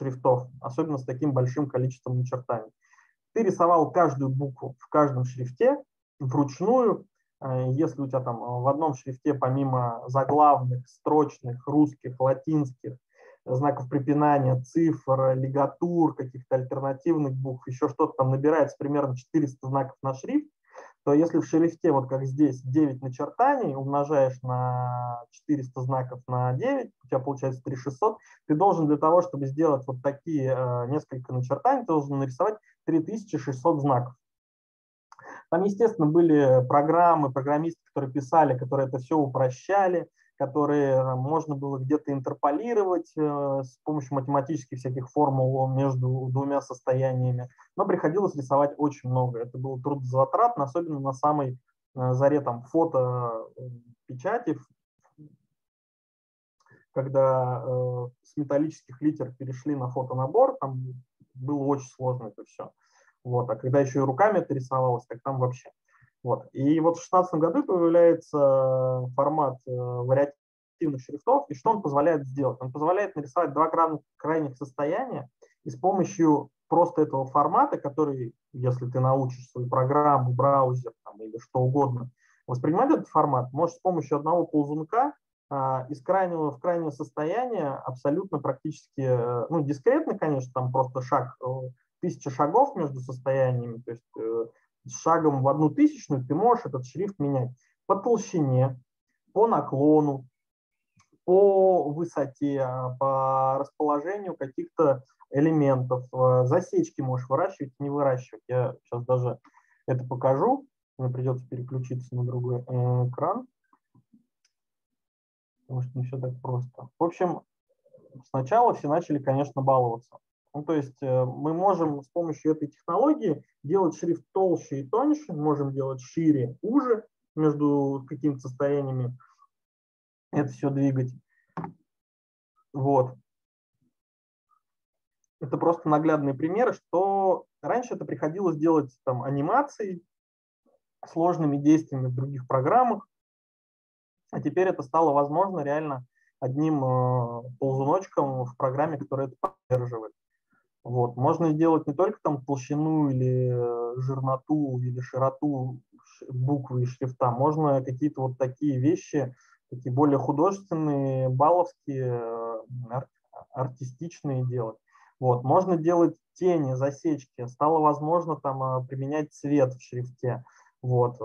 шрифтов, особенно с таким большим количеством начертаний. Ты рисовал каждую букву в каждом шрифте вручную, если у тебя там в одном шрифте помимо заглавных, строчных, русских, латинских, знаков препинания, цифр, лигатур, каких-то альтернативных букв, еще что-то там набирается примерно 400 знаков на шрифт, то если в шрифте, вот как здесь, 9 начертаний, умножаешь на 400 знаков на 9, у тебя получается 3600, ты должен для того, чтобы сделать вот такие э, несколько начертаний, ты должен нарисовать 3600 знаков. Там, естественно, были программы, программисты, которые писали, которые это все упрощали, которые э, можно было где-то интерполировать э, с помощью математических всяких формул между двумя состояниями, но приходилось рисовать очень много. Это было трудозатратно, особенно на самой э, заре там, фото печати, когда с металлических литер перешли на фотонабор, там было очень сложно это все. Вот. А когда еще и руками это рисовалось, так там вообще. Вот. И вот в 2016 году появляется формат э, вариативных шрифтов, и что он позволяет сделать? Он позволяет нарисовать два крайних, состояния, и с помощью просто этого формата, который, если ты научишь свою программу, браузер там, или что угодно, воспринимать этот формат, можешь с помощью одного ползунка а, из крайнего в крайнее состояние абсолютно практически, э, ну, дискретно, конечно, там просто шаг, э, тысяча шагов между состояниями, то есть шагом в одну тысячную ты можешь этот шрифт менять по толщине, по наклону, по высоте, по расположению каких-то элементов. Засечки можешь выращивать, не выращивать. Я сейчас даже это покажу. Мне придется переключиться на другой э, экран. Потому что не все так просто. В общем, сначала все начали, конечно, баловаться. Ну, то есть э, мы можем с помощью этой технологии делать шрифт толще и тоньше, можем делать шире, уже между какими-то состояниями, это все двигать. Вот. Это просто наглядные примеры, что раньше это приходилось делать там анимации, сложными действиями в других программах, а теперь это стало возможно реально одним э, ползуночком в программе, которая это поддерживает. Вот. Можно сделать не только там толщину или э, жирноту или широту буквы и шрифта, можно какие-то вот такие вещи, такие более художественные, баловские, э, артистичные делать. Вот. Можно делать тени, засечки. Стало возможно там э, применять цвет в шрифте. Вот.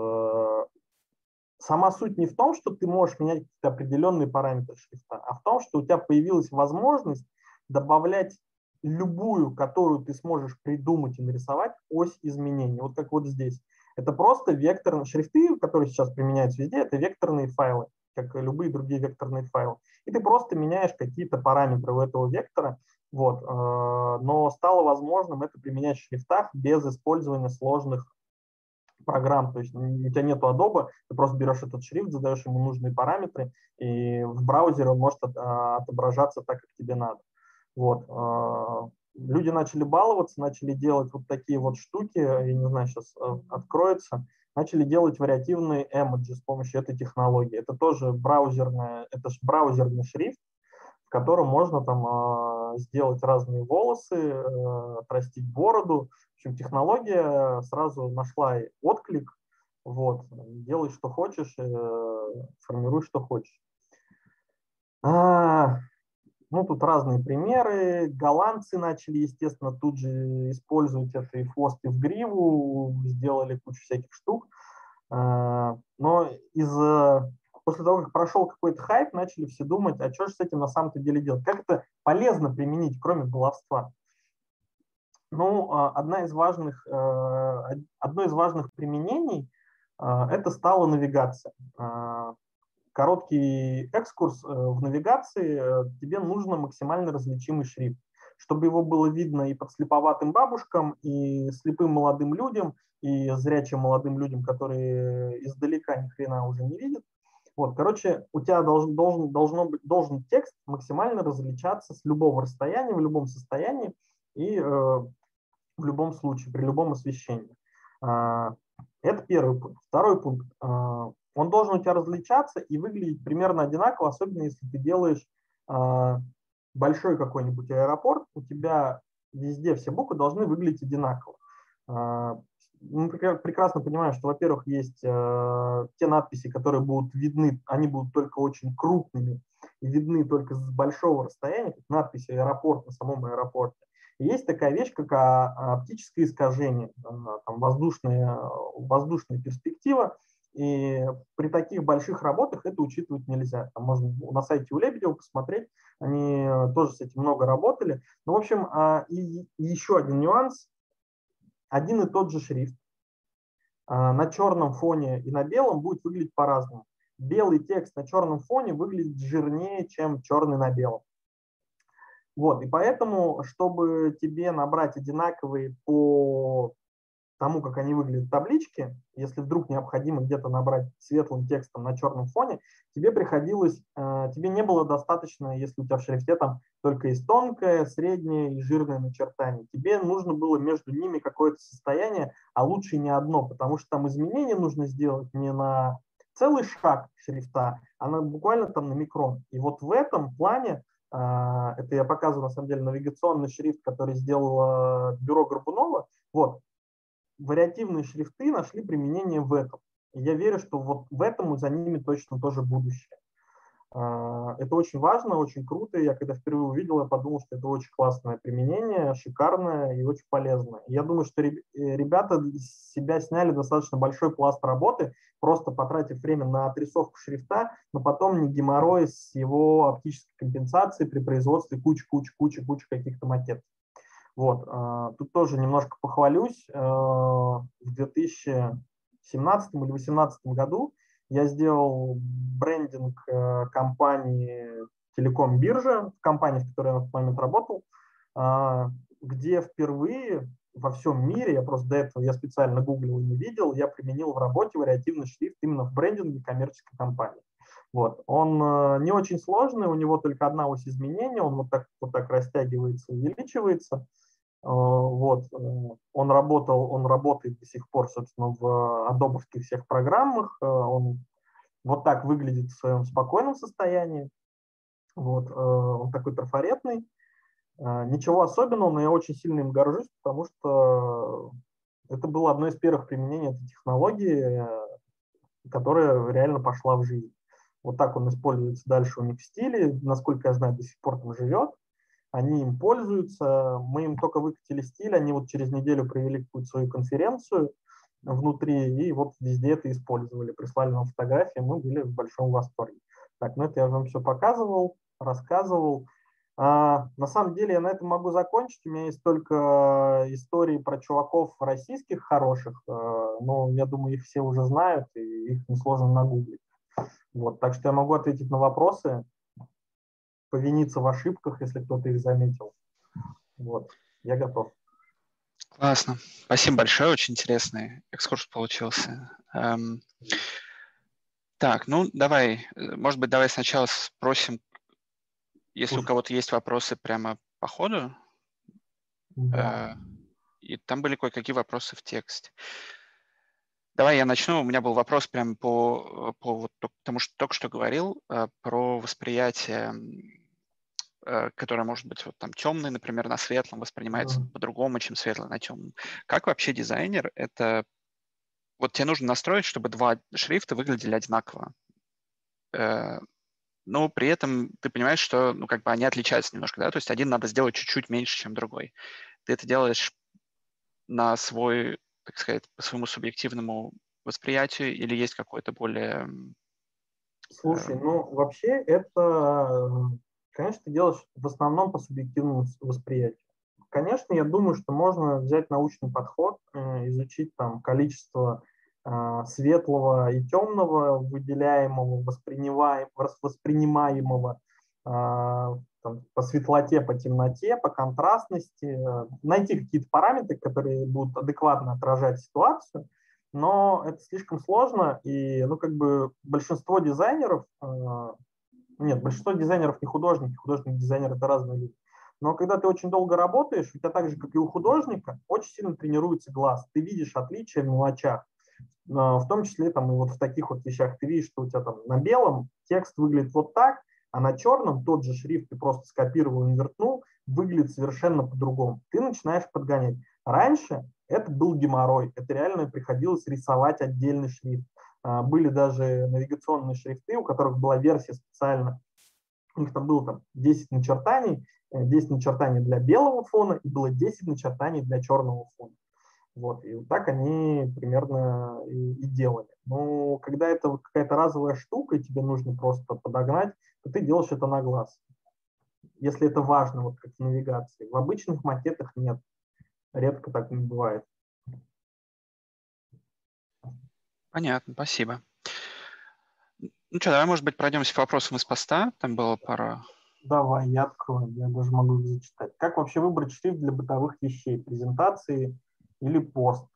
Сама суть не в том, что ты можешь менять какие-то определенные параметры шрифта, а в том, что у тебя появилась возможность добавлять любую, которую ты сможешь придумать и нарисовать, ось изменений. Вот как вот здесь. Это просто векторные шрифты, которые сейчас применяются везде, это векторные файлы, как и любые другие векторные файлы. И ты просто меняешь какие-то параметры у этого вектора, вот. Э, но стало возможным это применять в шрифтах без использования сложных программ, то есть у тебя нет Adobe, ты просто берешь этот шрифт, задаешь ему нужные параметры, и в браузере он может отображаться так, как тебе надо. Вот. А, люди начали баловаться, начали делать вот такие вот штуки, я не знаю, сейчас а, откроется, начали делать вариативные эмоджи с помощью этой технологии. Это тоже браузерная, это же браузерный шрифт, в котором можно там а, сделать разные волосы, отрастить бороду. В общем, технология сразу нашла отклик. Вот, делай, что хочешь, э, формируй, что хочешь. Ну, тут разные примеры. Голландцы начали, естественно, тут же использовать это и хвост, и в гриву, сделали кучу всяких штук. А, но из после того, как прошел какой-то хайп, начали все думать, а что же с этим на самом-то деле делать? Как это полезно применить, кроме баловства? Ну, а, одна из важных, э, одно из важных применений это стала навигация короткий экскурс э, в навигации, э, тебе нужно максимально различимый шрифт, чтобы его было видно и подслеповатым бабушкам, и слепым молодым людям, и зрячим молодым людям, которые издалека ни хрена уже не видят. Вот, короче, у тебя должен, должен, должно быть, должен текст максимально различаться с любого расстояния, в любом состоянии и э, в любом случае, при любом освещении. Э, это первый пункт. Второй пункт. Э, он должен у тебя различаться и выглядеть примерно одинаково, особенно если ты делаешь э, большой какой-нибудь аэропорт, у тебя везде все буквы должны выглядеть одинаково. Э, мы прекрасно понимаем, что, во-первых, есть э, те надписи, которые будут видны, они будут только очень крупными и видны только с большого расстояния, как надписи аэропорт на самом аэропорте. Есть такая вещь, как а, оптическое искажение, там, воздушная, воздушная перспектива, и при таких больших работах это учитывать нельзя. Там можно на сайте у Лебедева посмотреть, они тоже с этим много работали. Ну, в общем, а, и еще один нюанс. Один и тот же шрифт а, на черном фоне и на белом будет выглядеть по-разному. Белый текст на черном фоне выглядит жирнее, чем черный на белом. Вот, и поэтому, чтобы тебе набрать одинаковые по тому, как они выглядят таблички, если вдруг необходимо где-то набрать светлым текстом на черном фоне, тебе приходилось, э, тебе не было достаточно, если у тебя в шрифте там только есть тонкое, среднее и жирное начертание. Тебе нужно было между ними какое-то состояние, а лучше не одно, потому что там изменения нужно сделать не на целый шаг шрифта, а на, буквально там на микрон. И вот в этом плане э, это я показываю, на самом деле, навигационный шрифт, который сделало бюро Горбунова. Вот, вариативные шрифты нашли применение в этом. И я верю, что вот в этом за ними точно тоже будущее. А, это очень важно, очень круто. Я когда впервые увидел, я подумал, что это очень классное применение, шикарное и очень полезное. Я думаю, что э, ребята из себя сняли достаточно большой пласт работы, просто потратив время на отрисовку шрифта, но потом не геморрой с его оптической компенсацией при производстве кучи-кучи-кучи-кучи каких-то макетов. Вот, а, тут тоже немножко похвалюсь. Э, в 2017 или 2018 году я сделал брендинг э, компании Телеком Биржа, компании, в которой я на тот момент работал, а, где впервые во всем мире, я просто до этого я специально гуглил и не видел, я применил в работе вариативный шрифт именно в брендинге коммерческой компании. Вот. Он э, не очень сложный, у него только одна ось изменения, он вот так, вот так растягивается, увеличивается. Э, вот. Э, он работал, он работает до сих пор, собственно, в адобовских всех программах. Э, он вот так выглядит в своем спокойном состоянии. Вот. Он такой трафаретный. Ничего особенного, но я очень сильно им горжусь, потому что это было одно из первых применений этой технологии, которая реально пошла в жизнь. Вот так он используется дальше у них в стиле. Насколько я знаю, до сих пор там живет они им пользуются, мы им только выкатили стиль, они вот через неделю провели какую-то свою конференцию внутри, и вот везде это использовали, прислали нам фотографии, мы были в большом восторге. Так, ну это я вам все показывал, рассказывал. А, на самом деле я на этом могу закончить. У меня есть только истории про чуваков российских хороших, а, но я думаю, их все уже знают, и их несложно нагуглить. Вот, так что я могу ответить на вопросы повиниться в ошибках, если кто-то их заметил. Вот, я готов. Классно. Спасибо большое, очень интересный экскурс получился. Эм, так, ну давай, может быть, давай сначала спросим, если у кого-то есть вопросы прямо по ходу. Да. Э, и там были кое-какие вопросы в тексте. Давай я начну. У меня был вопрос прямо по, по вот тому, что только что говорил, э, про восприятие, э, которое может быть вот там темный, например, на светлом воспринимается mm-hmm. по-другому, чем светлый на темном. Как вообще дизайнер это... Вот тебе нужно настроить, чтобы два шрифта выглядели одинаково. Э, но при этом ты понимаешь, что ну, как бы они отличаются немножко, да, то есть один надо сделать чуть-чуть меньше, чем другой. Ты это делаешь на свой так сказать, по своему субъективному восприятию или есть какой-то более... Слушай, э, ну вообще это, конечно, ты делаешь в основном по субъективному восприятию. Конечно, я думаю, что можно взять научный подход, э, изучить там количество э, светлого и темного, выделяемого, воспринимаемого там, по светлоте, по темноте, по контрастности, найти какие-то параметры, которые будут адекватно отражать ситуацию, но это слишком сложно, и ну, как бы большинство дизайнеров, э, нет, большинство дизайнеров не художники, художник дизайнер это разные люди, но когда ты очень долго работаешь, у тебя так же, как и у художника, очень сильно тренируется глаз, ты видишь отличия в мелочах, в том числе там и вот в таких вот вещах ты видишь, что у тебя там на белом текст выглядит вот так, а на черном тот же шрифт ты просто скопировал, инвертнул, выглядит совершенно по-другому. Ты начинаешь подгонять. Раньше Это был геморрой. Это реально приходилось рисовать отдельный шрифт. А, были даже навигационные шрифты, у которых была версия специально. У них там было там 10 начертаний, 10 э, начертаний для белого фона и было 10 начертаний для черного фона. Вот, и вот так они примерно и, и делали. Но когда это какая-то разовая штука, и тебе нужно просто подогнать, то ты делаешь это на глаз. Если это важно, вот как в навигации. В обычных макетах нет. Редко так не бывает. Понятно, спасибо. Ну что, давай, может быть, пройдемся к вопросам из поста. Там было пара... Давай, я открою, я даже могу зачитать. Как вообще выбрать шрифт для бытовых вещей, презентации или пост?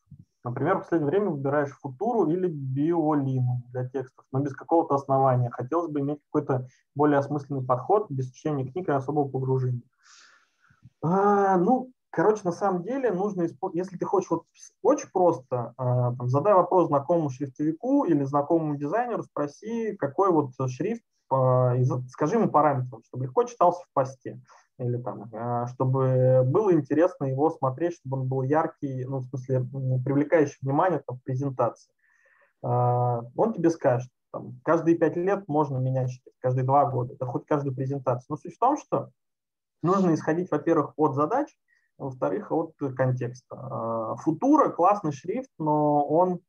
Например, в последнее время выбираешь футуру или биолину для текстов, но без какого-то основания. Хотелось бы иметь какой-то более осмысленный подход, без чтения книг и особого погружения. А, ну, Короче, на самом деле нужно, если ты хочешь вот очень просто, а, там, задай вопрос знакомому шрифтовику или знакомому дизайнеру, спроси, какой вот шрифт, и скажи ему параметры, чтобы легко читался в посте или там, а, чтобы было интересно его смотреть, чтобы он был яркий, ну, в смысле, привлекающий внимание там, в презентации. А, он тебе скажет, там, каждые пять лет можно менять шрифт, каждые два года, да хоть каждую презентацию. Но суть в том, что нужно исходить, во-первых, от задач, во-вторых, от контекста. А, Футура классный шрифт, но он,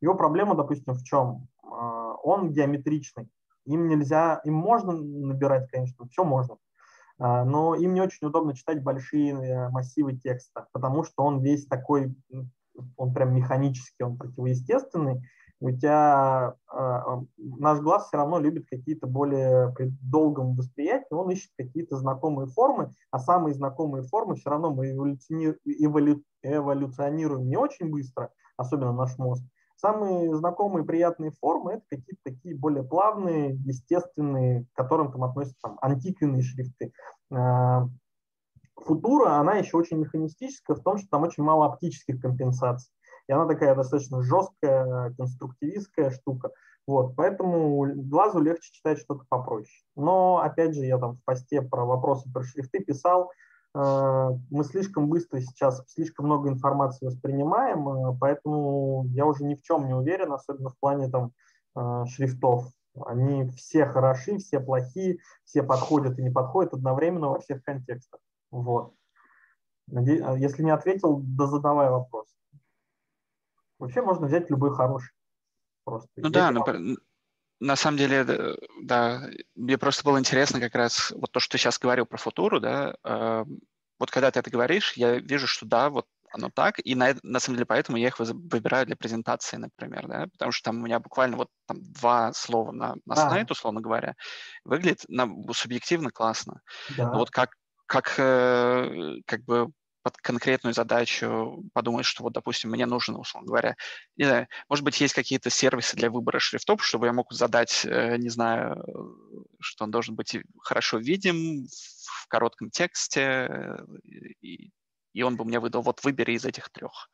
его проблема, допустим, в чем? А, он геометричный. Им нельзя, им можно набирать, конечно, все можно, а, но им не очень удобно читать большие э, массивы текста, потому что он весь такой, он прям механический, он противоестественный, у тебя э, наш глаз все равно любит какие-то более при долгом восприятии, он ищет какие-то знакомые формы, а самые знакомые формы все равно мы эволюциони, эволю, эволюционируем не очень быстро, особенно наш мозг. Самые знакомые приятные формы это какие-то такие более плавные, естественные, к которым там относятся там, антиквенные шрифты. Э, футура, она еще очень механистическая в том, что там очень мало оптических компенсаций и она такая достаточно жесткая, конструктивистская штука. Вот, поэтому глазу легче читать что-то попроще. Но, опять же, я там в посте про вопросы про шрифты писал, э, мы слишком быстро сейчас, слишком много информации воспринимаем, э, поэтому я уже ни в чем не уверен, особенно в плане там э, шрифтов. Они все хороши, все плохие, все подходят и не подходят одновременно во всех контекстах. Вот. Если не ответил, да задавай вопрос. Вообще можно взять любой хороший. Просто. Ну да, но, на самом деле, да, мне просто было интересно как раз вот то, что ты сейчас говорил про футуру, да, э, вот когда ты это говоришь, я вижу, что да, вот оно так, и на, на самом деле поэтому я их выбираю для презентации, например, да, потому что там у меня буквально вот там два слова на, на а. слайд, условно говоря, выглядит на, субъективно классно. Да. Но вот как, как, э, как бы под конкретную задачу подумать, что вот, допустим, мне нужно, условно говоря, не знаю, может быть, есть какие-то сервисы для выбора шрифтов, чтобы я мог задать, э, не знаю, что он должен быть хорошо видим в коротком тексте, э, и, и он бы мне выдал, вот выбери из этих трех.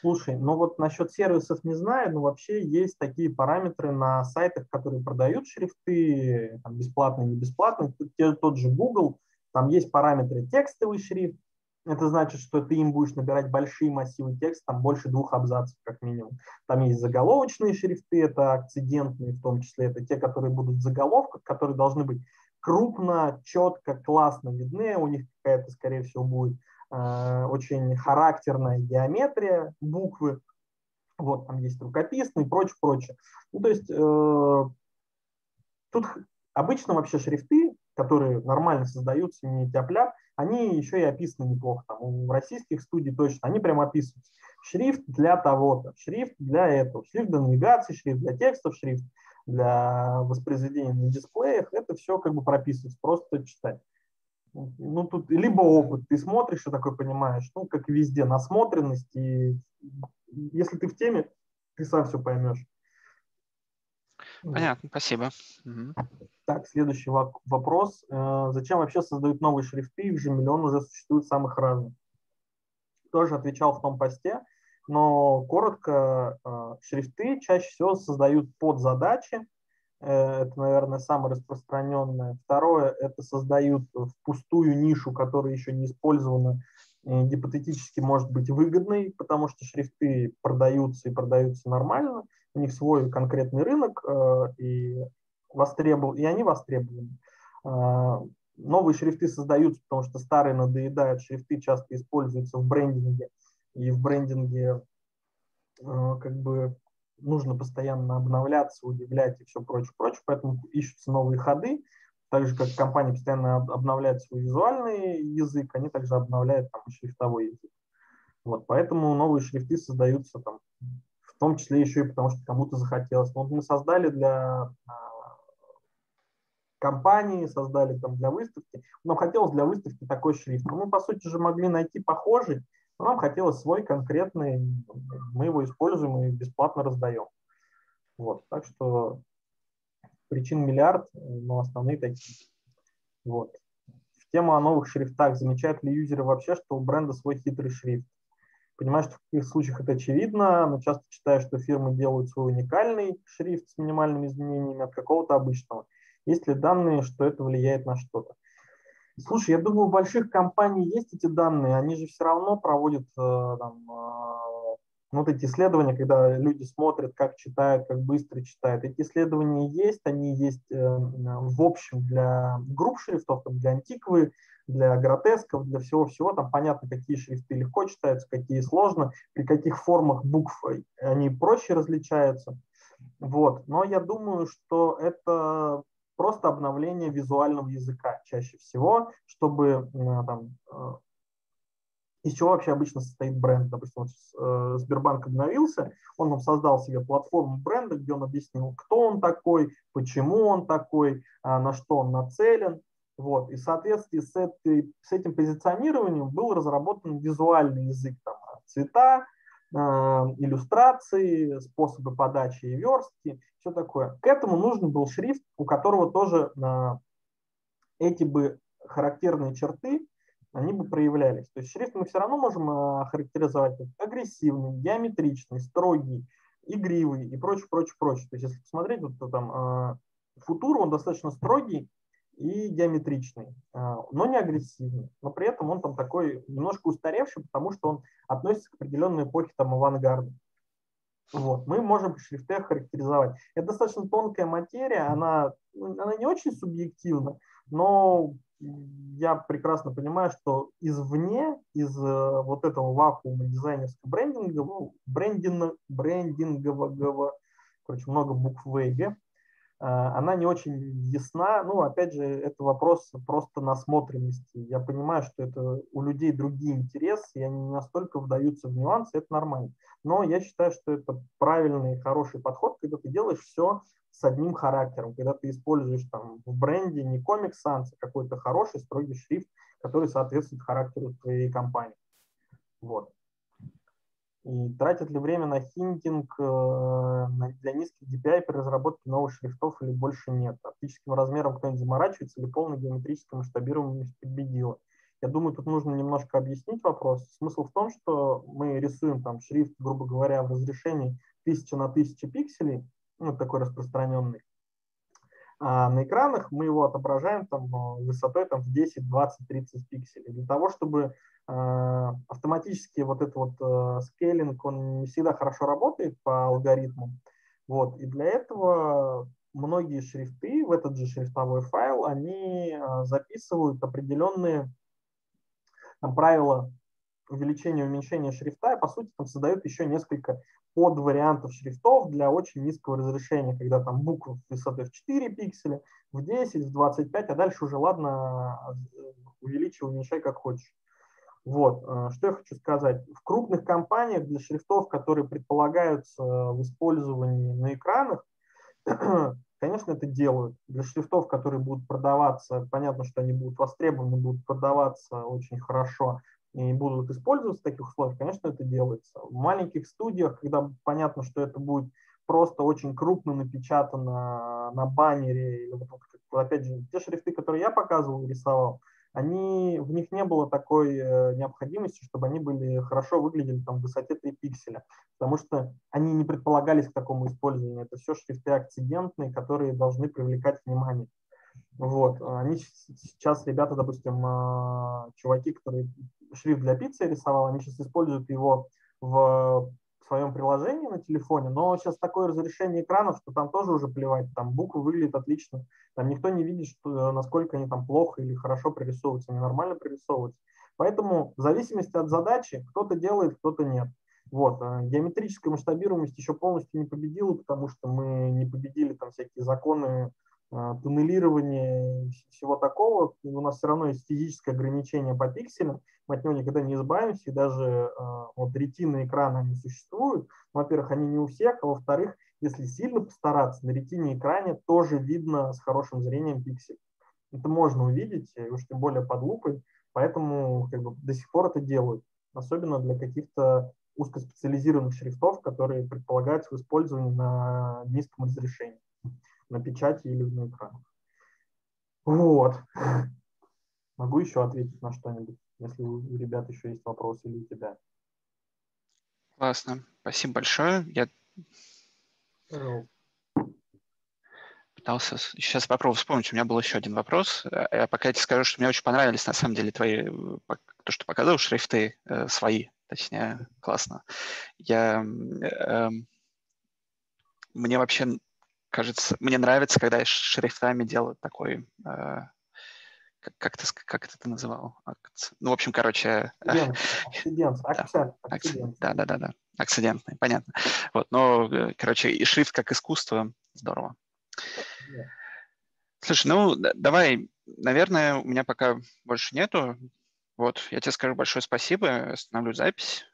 Слушай, ну вот насчет сервисов не знаю, но вообще есть такие параметры на сайтах, которые продают шрифты, там, бесплатные, не бесплатные, тот же Google, там есть параметры текстовый шрифт, это значит, что ты им будешь набирать большие массивы текста, там больше двух абзацев как минимум. Там есть заголовочные шрифты, это акцидентные в том числе, это те, которые будут в заголовках, которые должны быть крупно, четко, классно видны, у них какая-то, скорее всего, будет э, очень характерная геометрия буквы, вот там есть рукописный и прочее, прочее. Ну, то есть э, тут обычно вообще шрифты, которые нормально создаются, не тяп они еще и описаны неплохо. Там, у российских студий точно, они прям описываются. Шрифт для того-то, шрифт для этого, шрифт для навигации, шрифт для текстов, шрифт для воспроизведения на дисплеях. Это все как бы прописывается, просто читать. Ну, тут либо опыт, ты смотришь и такой понимаешь, ну, как везде, насмотренность, и если ты в теме, ты сам все поймешь. Понятно, спасибо. Так, следующий вопрос. Э, зачем вообще создают новые шрифты? Их же миллион уже существует самых разных. Тоже отвечал в том посте, но коротко, э, шрифты чаще всего создают под задачи. Э, это, наверное, самое распространенное. Второе, это создают в пустую нишу, которая еще не использована гипотетически может быть выгодной, потому что шрифты продаются и продаются нормально, у них свой конкретный рынок, и, востребован, и они востребованы. Новые шрифты создаются, потому что старые надоедают. Шрифты часто используются в брендинге, и в брендинге как бы нужно постоянно обновляться, удивлять и все прочее, прочее, поэтому ищутся новые ходы, так же, как компания постоянно обновляет свой визуальный язык, они также обновляют там шрифтовой язык. Вот, поэтому новые шрифты создаются там, в том числе еще и потому, что кому-то захотелось. Вот мы создали для а, компании, создали там для выставки. Нам хотелось для выставки такой шрифт. Но мы, по сути же, могли найти похожий, но нам хотелось свой конкретный, мы его используем и бесплатно раздаем. Вот, так что причин миллиард, но основные такие. Вот. В тему о новых шрифтах. Замечают ли юзеры вообще, что у бренда свой хитрый шрифт? Понимаю, что в каких случаях это очевидно, но часто читаю, что фирмы делают свой уникальный шрифт с минимальными изменениями от какого-то обычного. Есть ли данные, что это влияет на что-то? Слушай, я думаю, у больших компаний есть эти данные, они же все равно проводят э, там, э, вот эти исследования, когда люди смотрят, как читают, как быстро читают. Эти исследования есть, они есть э, в общем для групп шрифтов, там, для антиквы, для гротесков, для всего-всего. Там понятно, какие шрифты легко читаются, какие сложно, при каких формах букв они проще различаются. Вот. Но я думаю, что это просто обновление визуального языка чаще всего, чтобы там, э, из чего вообще обычно состоит бренд. Допустим, вот, э, Сбербанк обновился, он нам создал себе платформу бренда, где он объяснил, кто он такой, почему он такой, а, на что он нацелен. Вот. И в соответствии с, этой, с этим позиционированием был разработан визуальный язык, там, цвета, Э, иллюстрации, способы подачи и верстки, все такое. К этому нужен был шрифт, у которого тоже э, эти бы характерные черты, они бы проявлялись. То есть шрифт мы все равно можем э, характеризовать как агрессивный, геометричный, строгий, игривый и прочее, прочее, прочее. То есть если посмотреть, вот там футур, он достаточно строгий, и геометричный, а, но не агрессивный. Но при этом он там такой немножко устаревший, потому что он относится к определенной эпохе там авангарда. Вот. Мы можем шрифты характеризовать. Это достаточно тонкая материя, она, она не очень субъективна, но я прекрасно понимаю, что извне, из э, вот этого вакуума дизайнерского брендинга, брендинг, брендингового, короче, много букв В и она не очень ясна. Ну, опять же, это вопрос просто насмотренности. Я понимаю, что это у людей другие интересы, и они не настолько вдаются в нюансы, это нормально. Но я считаю, что это правильный хороший подход, когда ты делаешь все с одним характером, когда ты используешь там в бренде не комик Sans, а какой-то хороший строгий шрифт, который соответствует характеру твоей компании. Вот. И тратят ли время на хинтинг э, для низких DPI при разработке новых шрифтов или больше нет? Оптическим размером кто-нибудь заморачивается или полное геометрическое масштабирование победило? Я думаю, тут нужно немножко объяснить вопрос. Смысл в том, что мы рисуем там шрифт, грубо говоря, в разрешении 1000 на 1000 пикселей, ну, такой распространенный. А на экранах мы его отображаем там э, высотой там, в 10, 20, 30 пикселей. Для того, чтобы автоматически вот этот вот э, скейлинг, он не всегда хорошо работает по алгоритмам. Вот. И для этого многие шрифты в этот же шрифтовой файл, они э, записывают определенные там, правила увеличения и уменьшения шрифта, и по сути там создают еще несколько подвариантов шрифтов для очень низкого разрешения, когда там буквы высотой в 4 пикселя, в 10, в 25, а дальше уже ладно, увеличивай, уменьшай как хочешь. Вот. Э, что я хочу сказать. В крупных компаниях для шрифтов, которые предполагаются в использовании на экранах, (clears throat) конечно, это делают. Для шрифтов, которые будут продаваться, понятно, что они будут востребованы, будут продаваться очень хорошо и будут использоваться в таких условиях, конечно, это делается. В маленьких студиях, когда понятно, что это будет просто очень крупно напечатано на баннере, или вот, опять же, те шрифты, которые я показывал, рисовал, они, в них не было такой э, необходимости, чтобы они были хорошо выглядели там, в высоте 3 пикселя, потому что они не предполагались к такому использованию. Это все шрифты акцидентные, которые должны привлекать внимание. Вот. Они сейчас, ребята, допустим, а, чуваки, которые шрифт для пиццы рисовал, они сейчас используют его в своем приложении на телефоне, но сейчас такое разрешение экранов, что там тоже уже плевать, там буквы выглядят отлично, там никто не видит, что, насколько они там плохо или хорошо прорисовываются, они нормально прорисовываются. Поэтому в зависимости от задачи кто-то делает, кто-то нет. Вот. А геометрическая масштабируемость еще полностью не победила, потому что мы не победили там всякие законы а, туннелирования и всего такого. У нас все равно есть физическое ограничение по пикселям, мы от него никогда не избавимся, и даже а, вот ретины экрана они существуют. Во-первых, они не у всех, а во-вторых, если сильно постараться, на ретине экране тоже видно с хорошим зрением пиксель. Это можно увидеть, и уж тем более под лупой, поэтому как бы, до сих пор это делают, особенно для каких-то узкоспециализированных шрифтов, которые предполагаются в использовании на низком разрешении, на печати или на экранах. Вот. Могу еще ответить на что-нибудь, если у ребят еще есть вопросы или у тебя. Классно. Спасибо большое. Я пытался сейчас попробую вспомнить. У меня был еще один вопрос. Э, я пока тебе скажу, что мне очень понравились на самом деле твои, э, то, что показывал, шрифты э, свои точнее, классно. Я, э, мне вообще кажется, мне нравится, когда шрифтами делают такой, э, как, как, ты, как ты это называл? Акц... Ну, в общем, короче... Акцидент, акцент, (laughs) акцидент. Да, да, да, да, акцидентный, понятно. Вот, но, э, короче, и шрифт как искусство, здорово. Yeah. Слушай, ну, давай, наверное, у меня пока больше нету. Вот, я тебе скажу большое спасибо, остановлю запись.